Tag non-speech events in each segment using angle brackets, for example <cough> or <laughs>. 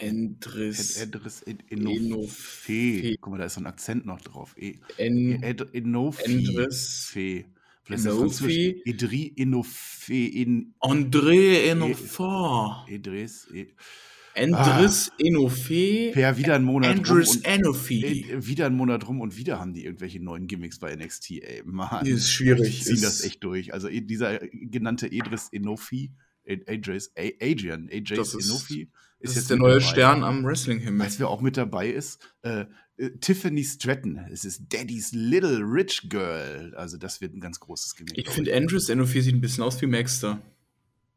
Endris. Edris Enofe. Enofe. Guck mal, da ist so ein Akzent noch drauf. E, En, Ed, Enofi. Endris. Vielleicht. Französisch. Edri Enofe. In, André Enofa. Edris. E, Endris Enofe. per wieder einen Monat rum. Andres Und, Enofi. äh, wieder einen Monat rum und wieder haben die irgendwelche neuen Gimmicks bei NXT. Ey, Mann. Ist schwierig. Die ziehen Ist- das echt durch. Also dieser genannte Edris Enofi, Ad- Adris, A- Adrian, AJ Das ist- ist jetzt der neue dabei. Stern am Wrestling-Himmel. Weißt du, wer auch mit dabei ist? Äh, äh, Tiffany Stratton. Es ist Daddy's Little Rich Girl. Also das wird ein ganz großes Gimmick. Ich finde, Andres Enofi sieht ein bisschen aus wie Maxter.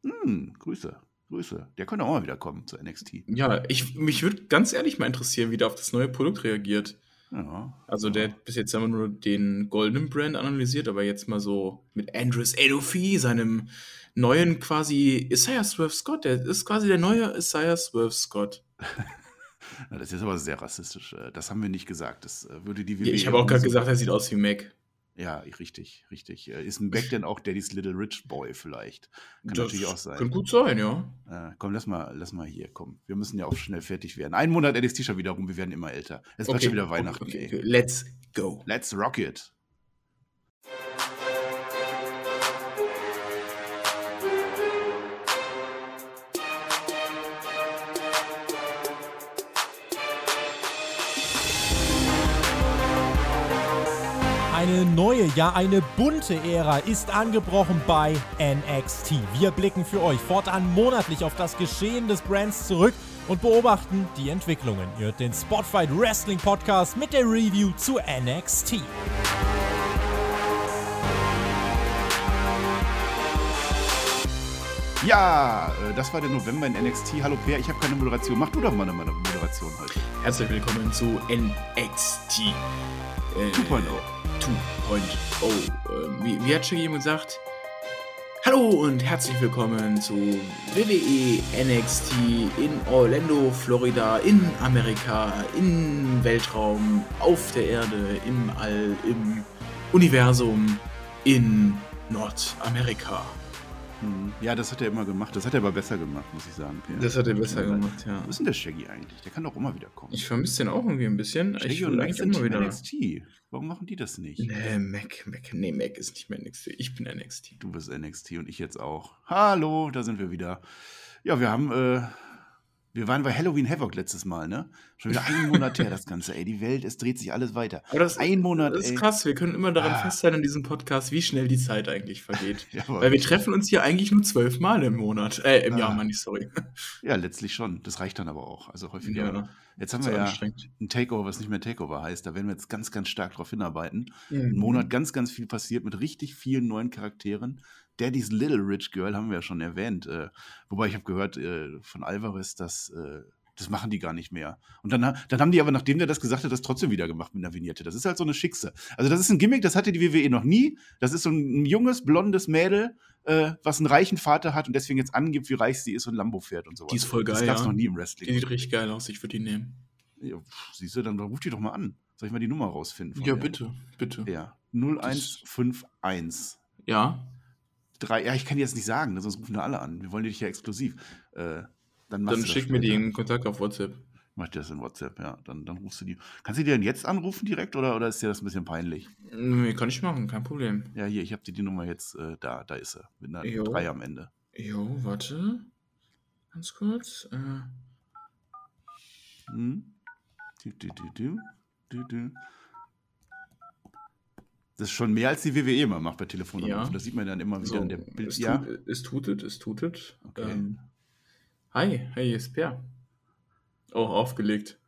Hm, Grüße, Grüße. Der könnte auch mal wieder kommen zu NXT. Ja, ich, mich würde ganz ehrlich mal interessieren, wie der auf das neue Produkt reagiert. Ja. Also der hat bis jetzt immer nur den goldenen Brand analysiert, aber jetzt mal so mit Andres Enofi, seinem neuen quasi Isaiah Swerve Scott. Der ist quasi der neue Isaiah Swerve Scott. <laughs> Das ist aber sehr rassistisch. Äh, Das haben wir nicht gesagt. Das äh, würde die Ja, ich WWE habe auch gerade gesagt, er sieht aus wie Mac. Ja, richtig, richtig. Äh, Ist ein Back denn auch Daddy's Little Rich Boy vielleicht? Kann Das natürlich auch sein. Könnte gut sein, ja. Äh, komm, lass mal, lass mal hier, komm. Wir müssen ja auch schnell fertig werden. Ein Monat NXT schon wieder rum, wir werden immer älter. Es wird schon wieder Weihnachten. Okay, okay. Let's go. Let's rock it. Neue, ja eine bunte Ära ist angebrochen bei NXT. Wir blicken für euch fortan monatlich auf das Geschehen des Brands zurück und beobachten die Entwicklungen. Ihr hört den Spotfight Wrestling Podcast mit der Review zu NXT. Ja, äh, das war der November in NXT. Hallo Per, ich habe keine Moderation. Mach du doch mal eine Moderation heute. Herzlich willkommen zu NXT äh, 2.0. 2.0. Ähm, wie, wie hat schon jemand gesagt? Hallo und herzlich willkommen zu WWE NXT in Orlando, Florida, in Amerika, im Weltraum, auf der Erde, im All, im Universum, in Nordamerika. Hm. Ja, das hat er immer gemacht. Das hat er aber besser gemacht, muss ich sagen. Per. Das hat er besser gemacht, ja. Wo ist denn der Shaggy eigentlich? Der kann doch immer wieder kommen. Ich vermisse den auch irgendwie ein bisschen. Shaggy Ich und Mac eigentlich sind immer wieder. NXT. Warum machen die das nicht? Nee, Mac, Mac, nee, Mac ist nicht mehr NXT. Ich bin NXT. Du bist NXT und ich jetzt auch. Hallo, da sind wir wieder. Ja, wir haben, äh, wir waren bei Halloween Havoc letztes Mal, ne? Schon wieder einen Monat her, das Ganze, ey. Die Welt, es dreht sich alles weiter. Aber das, Ein Monat, das ist ey. krass. Wir können immer daran Ah. festhalten in diesem Podcast, wie schnell die Zeit eigentlich vergeht. <laughs> Ja, Weil wir treffen uns hier eigentlich nur zwölf Mal im Monat. Äh, im Ah. Jahr, meine ich, sorry. <laughs> Ja, letztlich schon. Das reicht dann aber auch. Also häufiger. Ja, jetzt haben wir ja ein Takeover, was nicht mehr Takeover heißt. Da werden wir jetzt ganz, ganz stark drauf hinarbeiten. Mhm. Ein Monat ganz, ganz viel passiert mit richtig vielen neuen Charakteren. Daddy's Little Rich Girl haben wir ja schon erwähnt. Äh, wobei ich habe gehört äh, von Alvarez, dass äh, das machen die gar nicht mehr. Und dann, dann haben die aber, nachdem der das gesagt hat, das trotzdem wieder gemacht mit einer Vignette. Das ist halt so eine Schickse. Also das ist ein Gimmick, das hatte die WWE noch nie. Das ist so ein, junges, blondes Mädel, äh, was einen reichen Vater hat und deswegen jetzt angibt, wie reich sie ist und Lambo fährt und so Die ist voll Das geil, gab's ja. noch nie im Die Wrestling. sieht richtig geil aus. Ich würde die nehmen. Ja, pff, siehst du, dann ruf die doch mal an. Soll ich mal die Nummer rausfinden? Ja, der? bitte, bitte. Ja, 0151. Ja, Drei, ja, ich kann die jetzt nicht sagen, ne, sonst rufen da alle an. Wir wollen dich ja exklusiv. Äh, dann dann schick mir die in Kontakt auf WhatsApp. Mach dir das in WhatsApp, ja. Dann, dann rufst du die. Kannst du die denn jetzt anrufen direkt oder, oder ist dir das ein bisschen peinlich? Nee, kann ich machen, kein Problem. Ja, hier, ich habe dir die Nummer jetzt äh, da. Da ist sie. Mit einer Jo. 3 am Ende. Jo, warte. Ganz kurz. Äh, Hm? Du, du, du, du, du, du. Das ist schon mehr als die WWE immer macht bei Telefonanrufen. Ja. Das sieht man dann immer wieder so, in der Bild. es, Ja, tut, es tutet, es tutet. Okay. Ähm, hi, hey, ist Per. Oh, aufgelegt.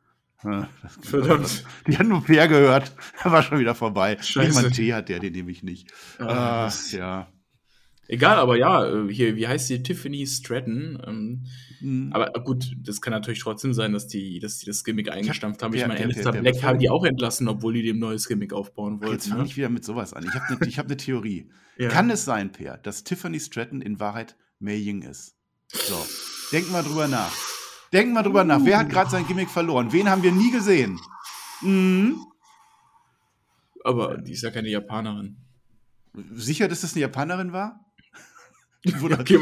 Das- <laughs> Verdammt. Die hat nur Peer gehört. <laughs> War schon wieder vorbei. Scheiße. einen Tee hat der, den nehme ich nicht. Ah, das- ja. Egal, aber ja, äh, hier, wie heißt die? Tiffany Stratton. Ähm, Hm. aber gut, das kann natürlich trotzdem sein, dass die, dass die das Gimmick eingestampft haben. Ich meine, Alistair Black haben die auch entlassen, obwohl die dem neues Gimmick aufbauen Ach, Jetzt wollten. fange Ne? ich wieder mit sowas an. Ich habe eine hab ne Theorie. Ja. Kann es sein, Per, dass Tiffany Stratton in Wahrheit Mei Ying ist? So, denk mal drüber nach. Denk mal drüber nach. Wer hat gerade sein Gimmick verloren? Wen haben wir nie gesehen? Mhm. Aber die ist ja keine Japanerin. Sicher, dass das eine Japanerin war? Okay.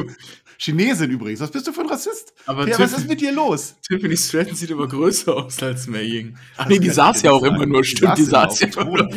Chinesin übrigens. Was bist du für ein Rassist? Aber ja, was ist mit dir los? Tiffany Stratton sieht aber größer aus als Mei Ying. Ach nee, die saß ja auch immer nur. Stimmt, die saß ja immer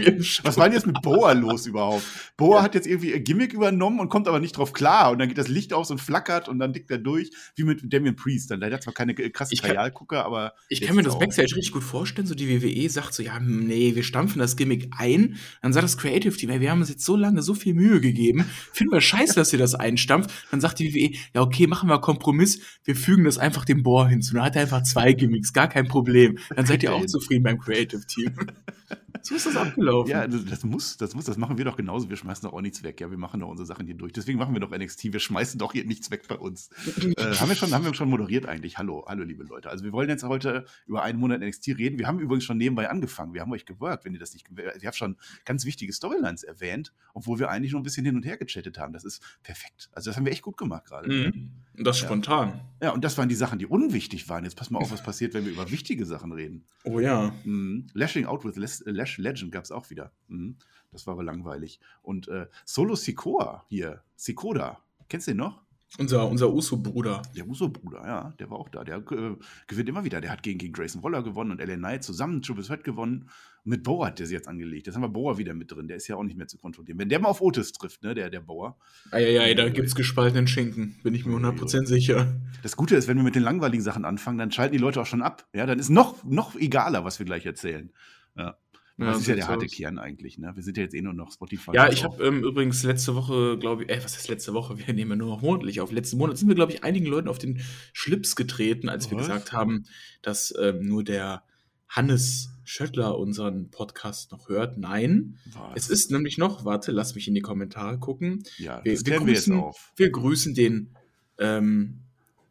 Was war denn jetzt mit Boa los überhaupt? Boa ja. hat jetzt irgendwie ein Gimmick übernommen und kommt aber nicht drauf klar. Und dann geht das Licht aus und flackert und dann dickt er durch, wie mit Damien Priest. Dann leider zwar keine krassen Trialgucker, aber. Ich kann mir das Backstage richtig gut vorstellen. So die WWE sagt so: Ja, nee, wir stampfen das Gimmick ein. Dann sagt das Creative Team: Wir haben uns jetzt so lange so viel Mühe gegeben. Finden wir scheiße, dass ihr das einstampft. Dann sagt die WWE: Ja, okay, machen wir Kompromiss. Wir fügen das einfach dem Bohr hinzu. Dann hat er einfach zwei Gimmicks, gar kein Problem. Dann seid ihr auch zufrieden beim Creative Team. <laughs> so ist das abgelaufen. Ja, das, das, muss, das muss, das machen wir doch genauso. Wir schmeißen doch auch nichts weg. Ja, wir machen doch unsere Sachen hier durch. Deswegen machen wir doch NXT. Wir schmeißen doch hier nichts weg bei uns. <laughs> äh, haben wir schon, haben wir schon moderiert eigentlich. Hallo, hallo, liebe Leute. Also wir wollen jetzt heute über einen Monat NXT reden. Wir haben übrigens schon nebenbei angefangen. Wir haben euch geworkt, wenn ihr das nicht, ihr habt schon ganz wichtige Storylines erwähnt, obwohl wir eigentlich noch ein bisschen hin und her gechattet haben. Das ist perfekt. Also das haben wir echt gut gemacht gerade. Mhm. Das ja. spontan. Ja, und das waren die Sachen, die unwichtig waren. Jetzt pass mal auf, was passiert, wenn wir über wichtige Sachen reden. Oh ja. Mhm. Lashing Out with Lash Legend gab es auch wieder. Mhm. Das war aber langweilig. Und äh, Solo Sikoa hier, Sikoda, kennst du den noch? Unser, unser Uso-Bruder. Der Uso-Bruder, ja, der war auch da. Der äh, gewinnt immer wieder. Der hat gegen, gegen Grayson Waller gewonnen und LA Knight zusammen Triple Threat gewonnen. Und mit Boa hat der sie jetzt angelegt. Jetzt haben wir Boa wieder mit drin. Der ist ja auch nicht mehr zu kontrollieren. Wenn der mal auf Otis trifft, ne, der, der Boa. Eieiei, da gibt es gespaltenen Schinken. Bin ich mir 100% sicher. Das Gute ist, wenn wir mit den langweiligen Sachen anfangen, dann schalten die Leute auch schon ab. Ja, dann ist noch, noch egaler, was wir gleich erzählen. Ja. Ja, das ist ja der harte Kern eigentlich, ne? Wir sind ja jetzt eh nur noch Spotify. Ja, ich habe ähm, übrigens letzte Woche, glaube ich, äh, was ist letzte Woche? Wir nehmen ja nur noch monatlich auf. Letzten Monat sind wir, glaube ich, einigen Leuten auf den Schlips getreten, als was? wir gesagt haben, dass ähm, nur der Hannes Schöttler unseren Podcast noch hört. Nein, was? es ist nämlich noch, warte, lass mich in die Kommentare gucken. Ja, wir, das wir, grüßen, wir jetzt auf. Wir grüßen den, ähm,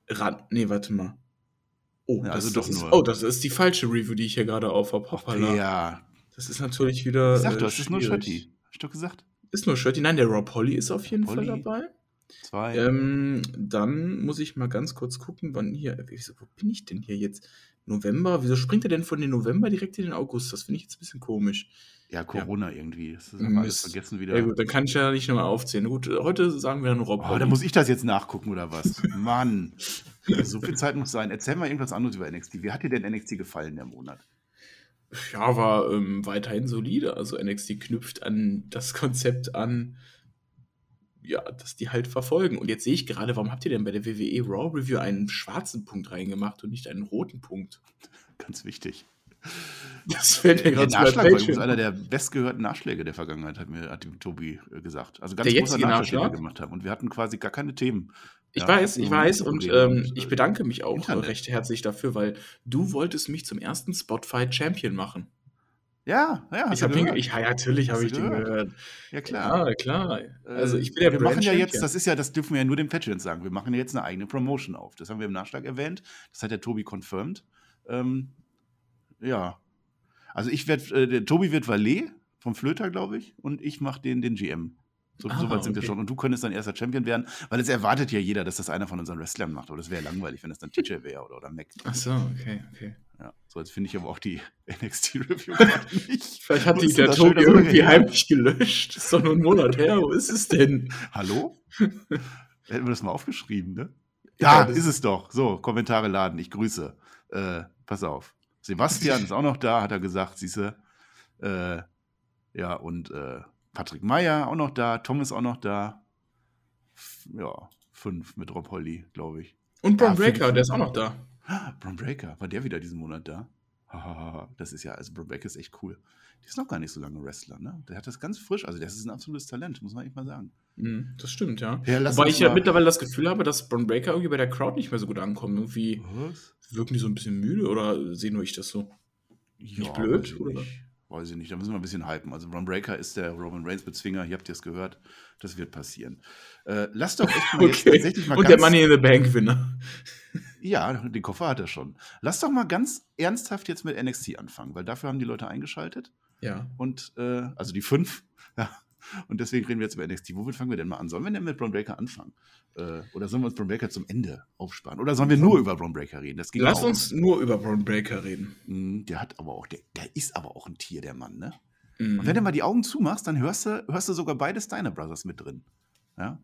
Ran, nee, warte mal. Oh, ja, also das, doch das ist, nur. oh, das ist die falsche Review, die ich hier gerade auf habe. Ja, das ist natürlich wieder. Ich sag, du, äh, ist nur Schötti. Hast du gesagt? Ist nur Schötti. Nein, der Rob Holly ist auf jeden Holly. Fall dabei. Zwei. Ähm, dann muss ich mal ganz kurz gucken, wann hier. wo bin ich denn hier jetzt? November? Wieso springt er denn von den November direkt in den August? Das finde ich jetzt ein bisschen komisch. Ja, Corona ja. irgendwie. Das haben alles vergessen wieder. Ja, gut, dann kann ich ja nicht nochmal aufzählen. Gut, heute sagen wir dann Rob. Oh, dann muss ich das jetzt nachgucken oder was? Mann. <laughs> so viel Zeit muss sein. Erzähl mal irgendwas anderes über NXT. Wie hat dir denn NXT gefallen der Monat? Ja, war ähm, weiterhin solide. Also NXT knüpft an das Konzept an, ja, dass die halt verfolgen. Und jetzt sehe ich gerade, warum habt ihr denn bei der WWE Raw Review einen schwarzen Punkt reingemacht und nicht einen roten Punkt? Ganz wichtig. Das fällt mir gerade zu Nachschlag war übrigens einer der bestgehörten Nachschläge der Vergangenheit, hat mir hat Tobi äh, gesagt. Also ganz der großer Nachschlag, den wir gemacht haben. Und wir hatten quasi gar keine Themen. Ich ja, weiß, ich weiß und ähm, ich bedanke mich auch Internet. recht herzlich dafür, weil du wolltest mich zum ersten Spotfight Champion machen. Ja, ja. Ich habe ich, ja, natürlich habe ich gehört. den gehört. Ja, klar. Ja, klar. Also ich bin ja Wir Brand machen ja jetzt, das ist ja, das dürfen wir ja nur den Patrons sagen. Wir machen ja jetzt eine eigene Promotion auf. Das haben wir im Nachschlag erwähnt. Das hat der Tobi confirmed. Ähm, ja. Also ich werde, äh, der Tobi wird Valet vom Flöter, glaube ich, und ich mache den, den GM. So, ah, so weit sind okay. wir schon. Und du könntest dann erster Champion werden, weil es erwartet ja jeder, dass das einer von unseren Wrestlern macht. Oder das wäre langweilig, wenn das dann TJ wäre oder, oder Mac. Ach so, okay, okay. Ja, so jetzt finde ich aber auch die <laughs> NXT-Review <laughs> nicht. Vielleicht hat die der Tobi irgendwie heimlich gelöscht. Das ist doch nur ein Monat her. Wo ist es denn? Hallo? <laughs> Hätten wir das mal aufgeschrieben, ne? Ja, ja ist es doch. So, Kommentare laden. Ich grüße. Äh, pass auf. Sebastian <laughs> ist auch noch da, hat er gesagt, siehste. Äh, ja, und äh, Patrick Meyer auch noch da, Tom ist auch noch da. Ja, fünf mit Rob Holly, glaube ich. Und Bron ja, Breaker, der ist auch noch da. Bron Breaker, war der wieder diesen Monat da? Das ist ja, also Bron Breaker ist echt cool. Der ist noch gar nicht so lange Wrestler, ne? Der hat das ganz frisch, also der ist ein absolutes Talent, muss man echt mal sagen. Mm, das stimmt, ja. ja Wobei ich ja mittlerweile das Gefühl habe, dass Bron Breaker irgendwie bei der Crowd nicht mehr so gut ankommt. Irgendwie Was? wirken die so ein bisschen müde oder sehe nur ich das so? Ja, nicht blöd, oder? Nicht weiß ich nicht, da müssen wir ein bisschen hypen. Also Ron Breaker ist der Roman Reigns Bezwinger, hier habt ihr es gehört, das wird passieren. Äh, lasst doch echt mal <laughs> okay. jetzt tatsächlich mal Und der Money in the Bank Gewinner. ja, den Koffer hat er schon. Lasst doch mal ganz ernsthaft jetzt mit NXT anfangen, weil dafür haben die Leute eingeschaltet. Ja. Und, äh, also die fünf, <laughs> ja, und deswegen reden wir jetzt über NXT. Womit fangen wir denn mal an? Sollen wir denn mit Braun Breaker anfangen? Äh, oder sollen wir uns Braun Breaker zum Ende aufsparen? Oder sollen wir nur über Braun Breaker reden? Lass uns nur über Braun Breaker reden. Mhm, der hat aber auch, der, der ist aber auch ein Tier, der Mann, ne? Mhm. Und wenn du mal die Augen zumachst, dann hörst du, hörst du sogar beide Steiner Brothers mit drin. Ja?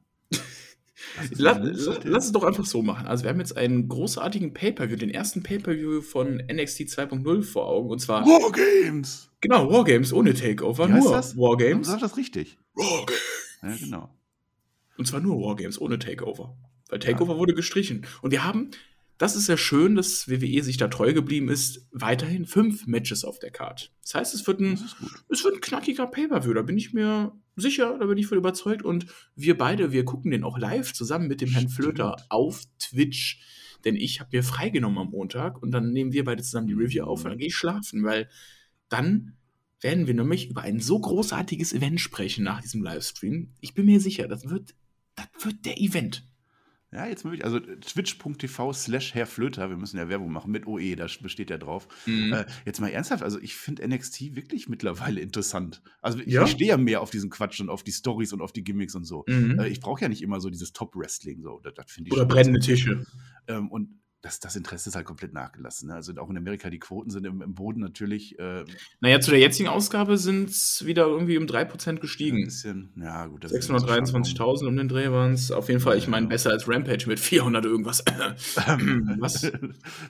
La, la, lass es doch einfach so machen. Also wir haben jetzt einen großartigen Pay-Per-View, den ersten Pay-Per-View von NXT 2.0 vor Augen. Und zwar. Wargames! Genau, Wargames ohne Takeover. Wie heißt nur das? Wargames. Sag das richtig. Wargames. Ja, genau. Und zwar nur Wargames ohne Takeover. Weil Takeover wurde gestrichen. Und wir haben, das ist ja schön, dass WWE sich da treu geblieben ist, weiterhin fünf Matches auf der Card. Das heißt, es wird ein, es wird ein knackiger Pay-Per-View. Da bin ich mir sicher, da bin ich voll überzeugt. Und wir beide, wir gucken den auch live zusammen mit dem Herrn. Flöter auf Twitch. Denn ich habe mir freigenommen am Montag und dann nehmen wir beide zusammen die Review auf und dann gehe ich schlafen, weil dann werden wir nämlich über ein so großartiges Event sprechen nach diesem Livestream. Ich bin mir sicher, das wird, das wird der Event. Ja, jetzt möglich. Also twitch.tv slash Herr Flöter, wir müssen ja Werbung machen mit OE, da besteht ja drauf. Mhm. Äh, jetzt mal ernsthaft, also ich finde NXT wirklich mittlerweile interessant. Also ich, Ja? stehe ja mehr auf diesen Quatsch und auf die Stories und auf die Gimmicks und so. Mhm. Äh, ich brauche ja nicht immer so dieses Top-Wrestling, so. Das, das finde ich Oder brennende Tische. Ähm, und das, das Interesse ist halt komplett nachgelassen. Ne? Also auch in Amerika, die Quoten sind im, im Boden natürlich äh, Naja, zu der jetzigen Ausgabe sind es wieder irgendwie um 3% ein gestiegen. bisschen, ja gut. das ist immer so 623.000 um den Dreh waren es. Auf jeden Fall, ich meine, Ja. besser als Rampage mit 400 irgendwas. <laughs> Was?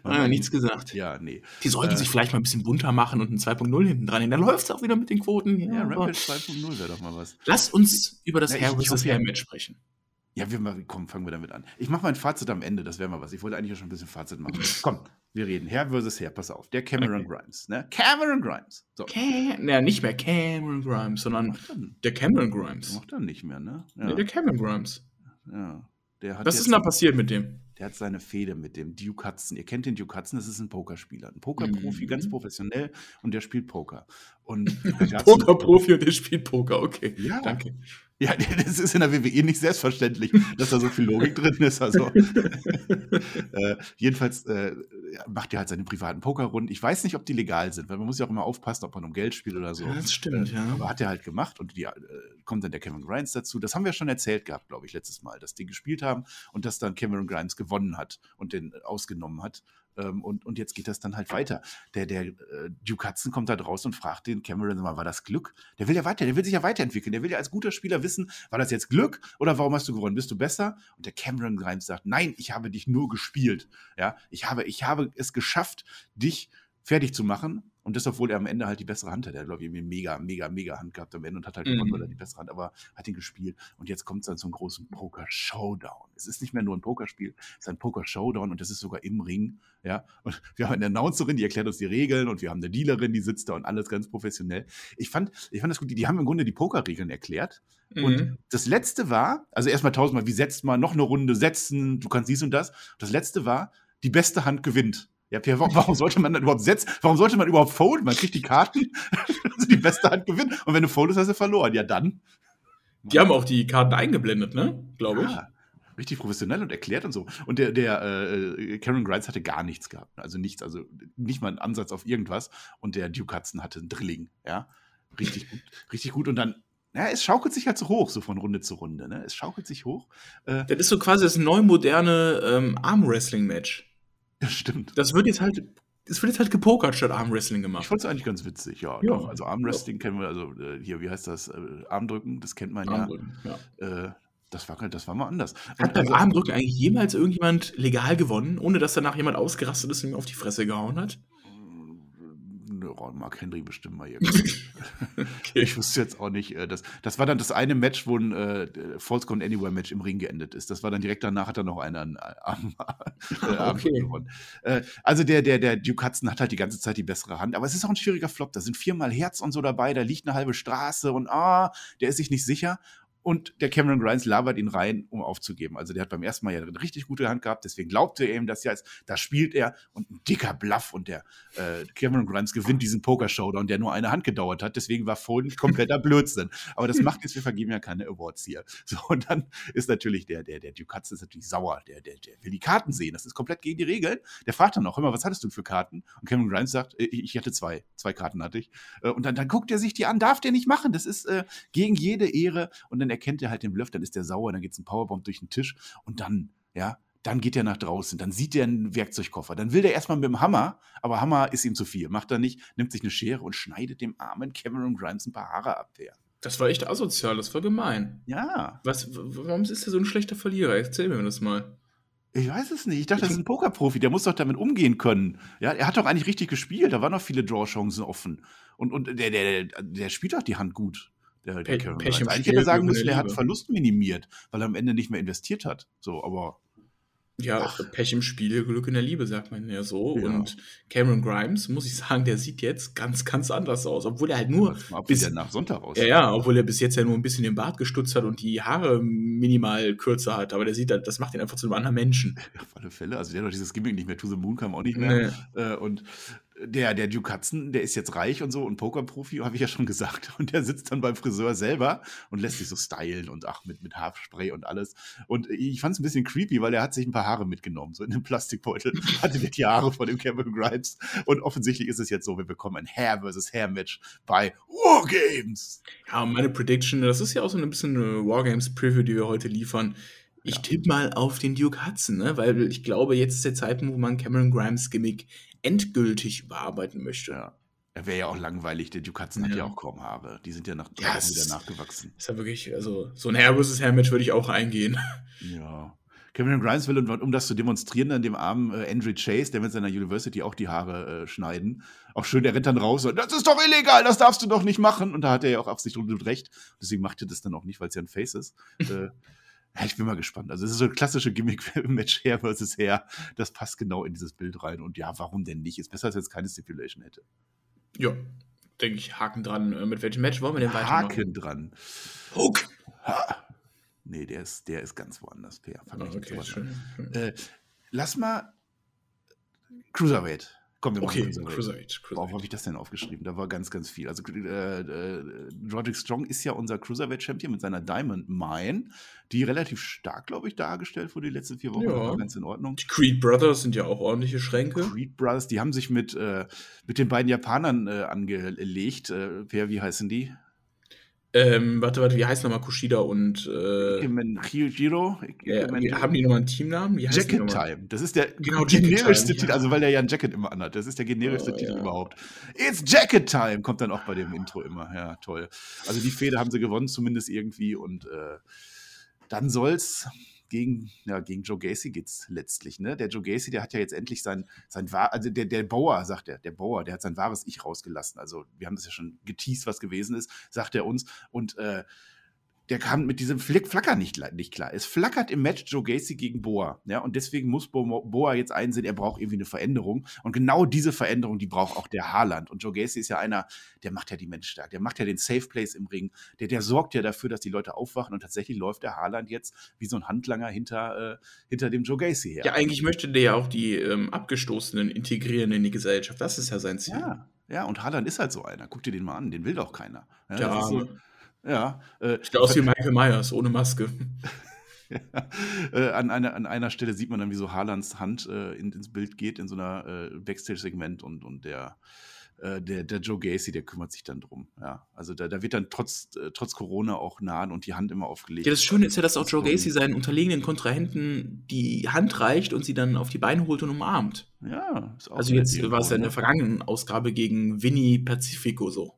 Ah, nichts gesagt. Ja, nee. Die sollten Äh, sich vielleicht mal ein bisschen bunter machen und ein 2.0 hinten dran. nehmen. Dann läuft es auch wieder mit den Quoten. Ja, aber Rampage 2.0 wäre doch mal was. Lass uns über das ich- Hair vs. Hair ja. Match sprechen. Ja, wir mal, komm, fangen wir damit an. Ich mache mein Fazit am Ende, das wäre mal was. Ich wollte eigentlich ja schon ein bisschen Fazit machen. <laughs> komm, wir reden. Herr versus Herr, pass auf. Der Cameron Grimes, ne? Cameron Grimes. So. Cam naja, nicht mehr Cameron Grimes, sondern der Cameron Grimes. macht dann nicht mehr, ne? Ja, Nee, der Cameron Grimes. ja. Der hat Was ist denn da passiert mit dem? Der hat seine Fehde mit dem Duke Hudson. Ihr kennt den Duke Hudson, das ist ein Pokerspieler. Ein Pokerprofi, Mhm. ganz professionell und der spielt Poker. Und <laughs> der Hudson- Pokerprofi und der spielt Poker, okay. Ja. Danke. <laughs> Ja, das ist in der WWE nicht selbstverständlich, dass da so viel Logik drin ist. Also, <laughs> äh, jedenfalls äh, macht er halt seine privaten Pokerrunden. Ich weiß nicht, ob die legal sind, weil man muss ja auch immer aufpassen, ob man um Geld spielt oder so. Ja, das stimmt, äh, ja. Aber hat er halt gemacht und die, äh, kommt dann der Kevin Grimes dazu. Das haben wir schon erzählt gehabt, glaube ich, letztes Mal, dass die gespielt haben und dass dann Cameron Grimes gewonnen hat und den ausgenommen hat. Ähm, und, und jetzt geht das dann halt weiter. Der, der äh, Duke Hudson kommt da draus und fragt den Cameron mal, war das Glück? Der will ja weiter, der will sich ja weiterentwickeln. Der will ja als guter Spieler wissen, war das jetzt Glück oder warum hast du gewonnen? Bist du besser? Und der Cameron Grimes sagt, nein, ich habe dich nur gespielt. Ja, ich habe, ich habe es geschafft, dich fertig zu machen. Und das, obwohl er am Ende halt die bessere Hand hat. Er hat, glaube ich, irgendwie eine mega, mega, mega Hand gehabt am Ende und hat halt Mhm. gewonnen, weil er die bessere Hand, aber hat ihn gespielt. Und jetzt kommt es dann zum großen Poker-Showdown. Es ist nicht mehr nur ein Pokerspiel, es ist ein Poker-Showdown und das ist sogar im Ring. Ja, und wir haben eine Announcerin, die erklärt uns die Regeln und wir haben eine Dealerin, die sitzt da und alles ganz professionell. Ich fand, ich fand das gut. Die, die haben im Grunde die Pokerregeln erklärt. Und Mhm. das letzte war, also erstmal tausendmal, wie setzt man noch eine Runde setzen, du kannst dies und das. Das letzte war, die beste Hand gewinnt. Ja, Pierre, warum, sollte man dann überhaupt setzen? Warum sollte man überhaupt folden? Man kriegt die Karten, <laughs> also die beste Hand gewinnt. Und wenn du foldest, hast du verloren. Ja, dann. Die haben auch die Karten eingeblendet, ne? Glaube ich. Ja, richtig professionell und erklärt und so. Und der, der äh, Karen Grimes hatte gar nichts gehabt. Also nichts, also nicht mal einen Ansatz auf irgendwas. Und der Duke Hudson hatte ein Drilling. Ja, richtig gut. Richtig gut. Und dann, ja, es schaukelt sich halt so hoch, so von Runde zu Runde. Ne? Es schaukelt sich hoch. Äh, Das ist so quasi das neu moderne ähm, Armwrestling-Match. Das stimmt. Das wird jetzt halt, es wird jetzt halt gepokert statt Armwrestling Ich gemacht. fand es eigentlich ganz witzig, ja. Ja. Doch. Also Armwrestling kennen wir, also äh, hier, wie heißt das? Äh, Armdrücken, das kennt man ja. Armdrücken, ja. Äh, das war, das war mal anders. Hat beim also- Armdrücken eigentlich jemals irgendjemand legal gewonnen, ohne dass danach jemand ausgerastet ist und ihm auf die Fresse gehauen hat? Ja, Mark Henry bestimmt mal irgendwie. <laughs> Ich wusste jetzt auch nicht. Äh, das, das war dann das eine Match, wo ein äh, Count Anywhere Match im Ring geendet ist. Das war dann direkt danach, hat er noch einer einen äh, Arm <laughs> Okay. gewonnen. Äh, also der, der, der Duke Hudson hat halt die ganze Zeit die bessere Hand. Aber es ist auch ein schwieriger Flop. Da sind viermal Herz und so dabei. Da liegt eine halbe Straße und ah, der ist sich nicht sicher. Und der Cameron Grimes labert ihn rein, um aufzugeben. Also der hat beim ersten Mal ja eine richtig gute Hand gehabt, deswegen glaubte er ihm das ja. Da spielt er und ein dicker Bluff und der äh, Cameron Grimes gewinnt diesen Poker-Showdown, der nur eine Hand gedauert hat. Deswegen war Folden kompletter Blödsinn. Aber das macht jetzt, wir vergeben ja keine Awards hier. So, und dann ist natürlich der, der, der Hudson ist natürlich sauer. Der, der, der will die Karten sehen. Das ist komplett gegen die Regeln. Der fragt dann auch immer, was hattest du für Karten? Und Cameron Grimes sagt, äh, ich hatte zwei. Zwei Karten hatte ich. Äh, Und dann, dann guckt er sich die an, darf der nicht machen. Das ist äh, gegen jede Ehre. Und dann erkennt er halt den Bluff, dann ist der sauer, dann geht es ein Powerbomb durch den Tisch und dann, ja, dann geht er nach draußen, dann sieht er einen Werkzeugkoffer, dann will der erstmal mit dem Hammer, aber Hammer ist ihm zu viel, macht er nicht, nimmt sich eine Schere und schneidet dem armen Cameron Grimes ein paar Haare ab. Der. Das war echt asozial, das war gemein. Ja. Was, warum ist er so ein schlechter Verlierer? Erzähl mir das mal. Ich weiß es nicht. Ich dachte, das ist ein Pokerprofi, der muss doch damit umgehen können. Ja, er hat doch eigentlich richtig gespielt, da waren noch viele Draw-Chancen offen. Und, und der, der, der spielt doch die Hand gut. Der, der Pech- Pech im Eigentlich Spiel, hätte er sagen müssen, er hat. Verlust minimiert, weil er am Ende nicht mehr investiert hat. So, aber Ja, Pech im Spiel, Glück in der Liebe, sagt man ja so. Ja. Und Cameron Grimes, muss ich sagen, der sieht jetzt ganz, ganz anders aus. Obwohl er halt nur. ab, bis- nach Sonntag aus. Ja, ja, obwohl er bis jetzt ja nur ein bisschen den Bart gestutzt hat und die Haare minimal kürzer hat. Aber der sieht, halt- das macht ihn einfach zu einem anderen Menschen. <laughs> Auf alle Fälle. Also der hat doch dieses Gimmick nicht mehr. To the Moon kam auch nicht mehr. Nee. Äh, und der, der Duke Hudson, der ist jetzt reich und so und Pokerprofi, <laughs> habe ich ja schon gesagt. Und der sitzt dann beim Friseur selber und lässt sich so stylen und ach, mit, mit Haarspray und alles. Und ich fand es ein bisschen creepy, weil er hat sich ein paar Haare mitgenommen, so in einem Plastikbeutel. <laughs> Hatte der die Haare von dem Cameron Grimes. Und offensichtlich ist es jetzt so, wir bekommen ein Hair versus Hair Match bei Wargames. Ja, und meine Prediction, das ist ja auch so ein bisschen eine Wargames-Preview, die wir heute liefern. Ich Ja. tippe mal auf den Duke Hudson, ne? weil ich glaube, jetzt ist der Zeitpunkt, wo man Cameron Grimes Gimmick endgültig überarbeiten möchte. Ja. Er wäre ja auch langweilig. Der Duke Hudson hat Ja. ja auch kaum Haare. Die sind ja nach drei Ja, es wieder ist- nachgewachsen. Ist ja wirklich, also so ein Hair versus Hair Match würde ich auch eingehen. Ja. Cameron Grimes will, um, das zu demonstrieren, dann dem armen äh, Andrew Chase, der mit seiner University auch die Haare äh, schneiden. Auch schön, der rennt dann raus und das ist doch illegal, das darfst du doch nicht machen. Und da hat er ja auch auf sich und recht. Deswegen macht er das dann auch nicht, weil es ja ein Face ist. äh, <laughs> ja, ich bin mal gespannt. Also, es ist so ein klassische Gimmick-Match Hair versus Hair. Das passt genau in dieses Bild rein. Und ja, warum denn nicht? Ist besser, als es keine Stipulation hätte. Ja, denke ich, Haken dran. Äh, Mit welchem Match wollen wir denn weitermachen? Haken dran. Hook! Ha. Nee, der ist, der ist ganz woanders. Per. Fang mit okay, schön. Äh, lass mal Cruiserweight. Komm, wir machen Okay, Cruiserweight. Cruiserweight. Warum habe ich das denn aufgeschrieben? Da war ganz, ganz viel. Also, äh, äh, Roderick Strong ist ja unser Cruiserweight-Champion mit seiner Diamond Mine, die relativ stark, glaube ich, dargestellt wurde die letzten vier Wochen. Ja. War ganz in Ordnung. Die Creed Brothers sind ja auch ordentliche Schränke. Creed Brothers, die haben sich mit, äh, mit den beiden Japanern äh, angelegt. Äh, wer, wie heißen die? Ähm, warte, warte, wie heißt nochmal Kushida und äh, Ikemen- wie, haben die nochmal einen Teamnamen? Jacket? Time. Das ist der Genau, generischste Titel, ja. also weil der ja ein Jacket immer anhat. Das ist der generischste Oh, Titel ja. überhaupt. It's Jacket Time kommt dann auch bei dem Intro immer. Ja, toll. Also die Fehde haben sie gewonnen, zumindest irgendwie. Und äh, dann soll's gegen, ja, gegen Joe Gacy geht's letztlich. Ne? Der Joe Gacy, der hat ja jetzt endlich sein, sein wahr, also der, der Bauer, sagt er, der Bauer, der hat sein wahres Ich rausgelassen. Also wir haben das ja schon geteased, was gewesen ist, sagt er uns. Und äh, der kam mit diesem Flick Flacker nicht, nicht klar. Es flackert im Match Joe Gacy gegen Boa. Ja, und deswegen muss Bo Boa jetzt einsehen, er braucht irgendwie eine Veränderung. Und genau diese Veränderung, die braucht auch der Haaland. Und Joe Gacy ist ja einer, der macht ja die Menschen stark. Der macht ja den Safe Place im Ring. Der, der sorgt ja dafür, dass die Leute aufwachen. Und tatsächlich läuft der Haaland jetzt wie so ein Handlanger hinter, äh, hinter dem Joe Gacy her. Ja, eigentlich möchte der ja auch die ähm, Abgestoßenen integrieren in die Gesellschaft. Das ist ja sein Ziel. Ja, ja, und Haaland ist halt so einer. Guck dir den mal an, den will doch keiner. Ja, ist so. Ja äh, Sieht aus wie Michael Myers, ohne Maske. <laughs> äh, an, einer, an einer Stelle sieht man dann, wie so Haalands Hand äh, in, ins Bild geht, in so einer äh, Backstage-Segment und, und der, äh, der, der Joe Gacy, der kümmert sich dann drum. Ja, also da, da wird dann trotz, äh, trotz Corona auch nahen und die Hand immer aufgelegt. Ja, das Schöne ist ja, dass auch Joe. Gacy seinen unterlegenen Kontrahenten die Hand reicht und sie dann auf die Beine holt und umarmt. Ja, ist auch Also jetzt war es ja in der vergangenen Ausgabe gegen Vinny Pacifico so.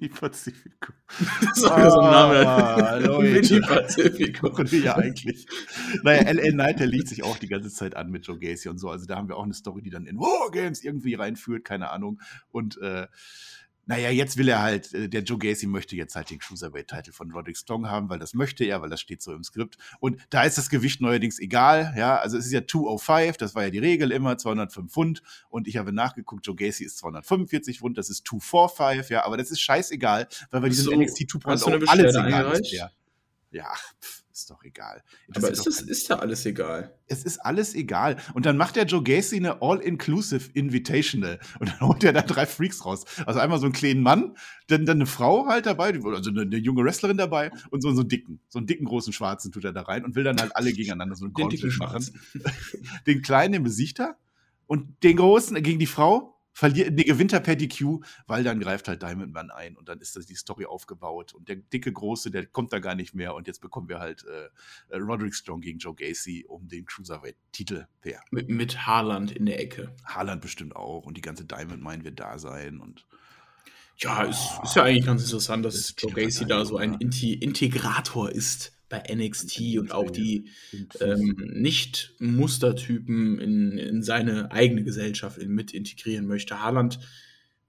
Die Pacifico. Das war ja so ein Name. Ah, Leute. Vinny Pacifico. <laughs> Ja eigentlich. Naja, LA Knight, der liegt sich auch die ganze Zeit an mit Joe Gacy und so. Also da haben wir auch eine Story, die dann in Wargames irgendwie reinführt, keine Ahnung. Und äh, naja, jetzt will er halt, äh, der Joe Gacy möchte jetzt halt den Cruiserweight-Titel von Roderick Strong haben, weil das möchte er, weil das steht so im Skript. Und da ist das Gewicht neuerdings egal, ja. Also es ist ja 205, das war ja die Regel immer, 205 Pfund. Und ich habe nachgeguckt, Joe Gacy ist 245 Pfund, das ist 245, ja. Aber das ist scheißegal, weil bei diesem So, NXT 2.0 hast du eine alles egal ist. Ja, ja pff, ist doch egal. Aber ist doch das ist da alles egal? Es ist alles egal. Und dann macht der Joe Gacy eine All-Inclusive Invitational. Und dann holt er da drei Freaks raus. Also einmal so einen kleinen Mann, dann, dann eine Frau halt dabei, also eine, eine junge Wrestlerin dabei und so, so einen dicken, so einen dicken großen Schwarzen tut er da rein und will dann halt alle <laughs> gegeneinander so einen Gauntlet machen. <laughs> Den kleinen, den besiegt er. Und den großen gegen die Frau verliert, nee, gewinnt er per DQ, weil dann greift halt Diamond Man ein und dann ist das die Story aufgebaut und der dicke Große, der kommt da gar nicht mehr und jetzt bekommen wir halt äh, äh, Roderick Strong gegen Joe Gacy um den Cruiserweight-Titel. Mit, mit Haaland in der Ecke. Haaland bestimmt auch und die ganze Diamond Mine wird da sein und Ja, ist, ist ja eigentlich ganz interessant, dass Joe Gacy da so ein Inti Integrator ist bei NXT und auch die ähm, Nicht-Mustertypen in, in seine eigene Gesellschaft mit integrieren möchte. Haaland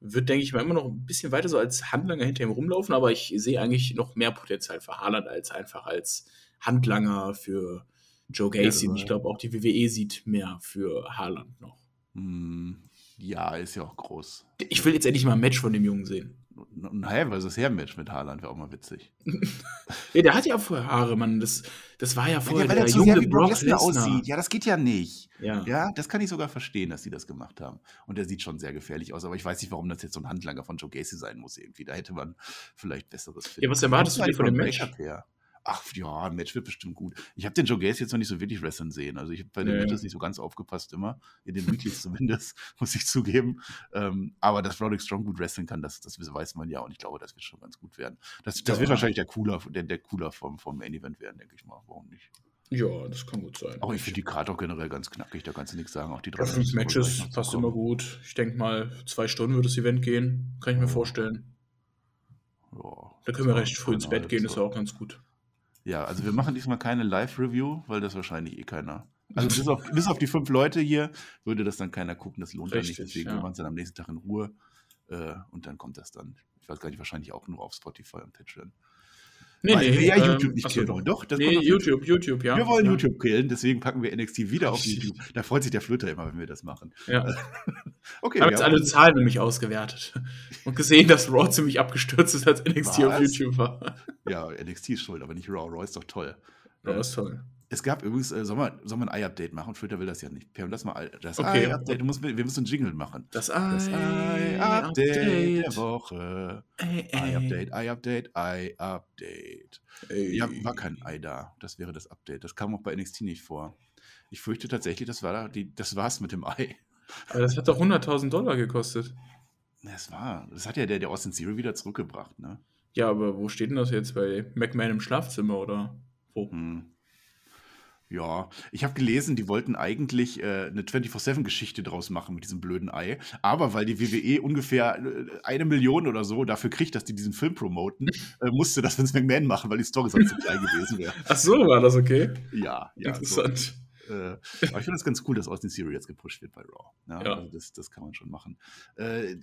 wird, denke ich mal, immer noch ein bisschen weiter so als Handlanger hinter ihm rumlaufen, aber ich sehe eigentlich noch mehr Potenzial für Haaland als einfach als Handlanger für Joe Gacy. Und ich glaube, auch die WWE sieht mehr für Haaland noch. Hm, ja, ist ja auch groß. Ich will jetzt endlich mal ein Match von dem Jungen sehen. Naja, weil das Herrenmatch mit Haaland wäre auch mal witzig. <laughs> ja, der hat ja vorher Haare, Mann. Das, das war ja vorher ja, der, der junge Brock Lesnar aussieht. Ja, das geht ja nicht. Ja. ja, das kann ich sogar verstehen, dass sie das gemacht haben. Und der sieht schon sehr gefährlich aus. Aber ich weiß nicht, warum das jetzt so ein Handlanger von Joe Gacy sein muss irgendwie. Da hätte man vielleicht besseres finden. Ja, was erwartest du dir von dem Match? Her? Ach ja, ein Match wird bestimmt gut. Ich habe den Joe Gacy jetzt noch nicht so wirklich wrestlen sehen. Also ich habe bei den nee. Matches nicht so ganz aufgepasst immer. In den Weeklies zumindest, <laughs> muss ich zugeben. Ähm, aber dass Roderick Strong gut wrestlen kann, das, das weiß man ja. Und ich glaube, das wird schon ganz gut werden. Das, das ja. wird wahrscheinlich der Cooler, der, der Cooler vom, vom Main Event werden, denke ich mal. Warum nicht? Ja, das kann gut sein. Auch ich finde die Karte auch generell ganz knackig, da kannst du nichts sagen. Auch die drei fünf Matches passt immer gut. Ich denke mal, zwei Stunden wird das Event gehen. Kann ich mir vorstellen. Ja, da können wir recht früh ins Bett gehen, ist ja auch ganz gut. Ja, also wir machen diesmal keine Live-Review, weil das wahrscheinlich eh keiner. Also bis auf, bis auf die fünf Leute hier würde das dann keiner gucken, das lohnt Richtig, ja nicht. Deswegen ja. machen wir es dann am nächsten Tag in Ruhe. Äh, und dann kommt das dann, ich weiß gar nicht, wahrscheinlich auch nur auf Spotify und Patreon. Nee, Weil nee, wir ja ähm, YouTube nicht killen wollen. Doch, das nee, YouTube, YouTube, ja. Wir wollen ja. YouTube killen, deswegen packen wir NXT wieder auf YouTube. Da freut sich der Flöter immer, wenn wir das machen. Ja. <laughs> okay. Wir haben jetzt alle Zahlen nämlich ausgewertet <laughs> und gesehen, dass Raw ziemlich abgestürzt ist, als NXT Was? auf YouTube war. Ja, NXT ist schuld, aber nicht Raw. Raw ist doch toll. Raw ist toll. Es gab übrigens, äh, soll, man, soll man ein Eye-Update machen? Twitter will das ja nicht. Per, lass mal das okay. Eye-Update. Wir müssen einen Jingle machen. Das Eye-Update der Woche. Eye-Update, Eye-Update, Eye-Update. Ja, war kein Ei da. Das wäre das Update. Das kam auch bei NXT nicht vor. Ich fürchte tatsächlich, das war die, das war's mit dem Ei. Aber das hat doch 100.000 Dollar gekostet. Das war, das hat ja der, der Austin Theory wieder zurückgebracht, ne? Ja, aber wo steht denn das jetzt bei McMahon im Schlafzimmer oder wo? Hm. Ja, ich habe gelesen, die wollten eigentlich äh, eine 24-7-Geschichte draus machen mit diesem blöden Ei. Aber weil die WWE ungefähr äh, eine Million oder so dafür kriegt, dass die diesen Film promoten, äh, musste das <laughs> Vince McMahon machen, weil die Story sonst zu klein gewesen wäre. Ach so, war das okay? Ja, ja. Interessant. So. Äh, aber ich finde es ganz cool, dass Austin Theory jetzt gepusht wird bei Raw. Ja, ja. Also das, das kann man schon machen. Äh,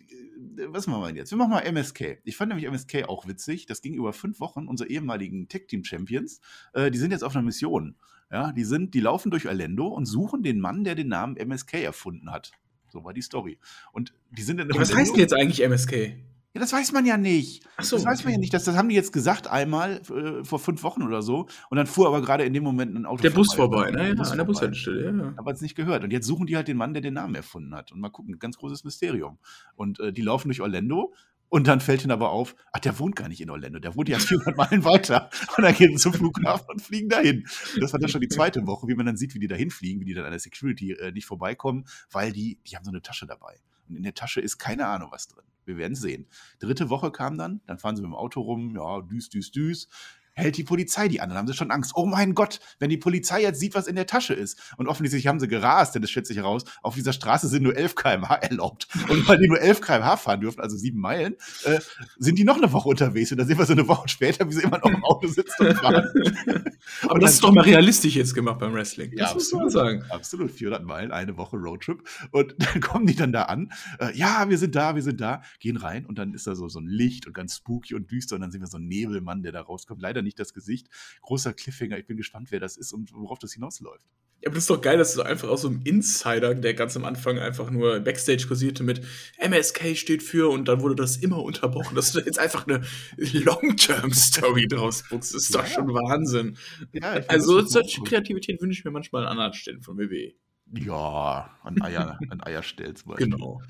was machen wir jetzt? Wir machen mal MSK. Ich fand nämlich MSK auch witzig. Das ging über fünf Wochen. Unsere ehemaligen Tech-Team-Champions, äh, die sind jetzt auf einer Mission. Ja, die sind, die laufen durch Orlando und suchen den Mann, der den Namen MSK erfunden hat. So war die Story. Und die sind in ja, Was heißt denn jetzt eigentlich MSK? Ja, das weiß man ja nicht. Ach so, das weiß man ja nicht. Das, das haben die jetzt gesagt einmal äh, vor fünf Wochen oder so. Und dann fuhr aber gerade in dem Moment ein Auto Der Bus vorbei, ne? Ja, an der Bushaltestelle, ja. Aber es nicht gehört. Und jetzt suchen die halt den Mann, der den Namen erfunden hat. Und mal gucken, ganz großes Mysterium. Und äh, die laufen durch Orlando und dann fällt ihnen aber auf, ach, der wohnt gar nicht in Orlando, der wohnt ja <laughs> 400 Meilen weiter. Und dann gehen sie zum Flughafen und fliegen dahin. Das war dann schon die zweite Woche, wie man dann sieht, wie die dahin fliegen, wie die dann an der Security äh, nicht vorbeikommen, weil die, die haben so eine Tasche dabei. Und in der Tasche ist keine Ahnung was drin. Wir werden sehen. Dritte Woche kam dann, dann fahren sie mit dem Auto rum, ja, düs, düs, düs hält die Polizei die an. Dann haben sie schon Angst. Oh mein Gott, wenn die Polizei jetzt sieht, was in der Tasche ist. Und offensichtlich haben sie gerast, denn das schätze ich heraus, auf dieser Straße sind nur 11 km/h erlaubt. Und weil die nur 11 km/h fahren dürfen, also sieben Meilen, äh, sind die noch eine Woche unterwegs. Und dann sehen wir so eine Woche später, wie sie immer noch im Auto sitzen und fahren. <laughs> Aber und das ist doch mal realistisch jetzt gemacht beim Wrestling. Ja, das absolut, muss man sagen. Absolut. 400 Meilen, eine Woche Roadtrip. Und <laughs> dann kommen die dann da an. Äh, ja, wir sind da, wir sind da. Gehen rein und dann ist da so, so ein Licht und ganz spooky und düster. Und dann sehen wir so einen Nebelmann, der da rauskommt. Leider nicht das Gesicht großer Cliffhanger. Ich bin gespannt, wer das ist und worauf das hinausläuft. Ja, aber das ist doch geil, dass du einfach aus so einem Insider, der ganz am Anfang einfach nur Backstage kursierte mit MSK steht für und dann wurde das immer unterbrochen, dass du jetzt einfach eine Long-Term-Story draus buchst. Das ist ja. doch schon Wahnsinn. Ja, also solche Kreativität wünsche ich mir manchmal an anderen Stellen von WWE. Ja, an Eier, an Eier stellt zum Beispiel. Genau.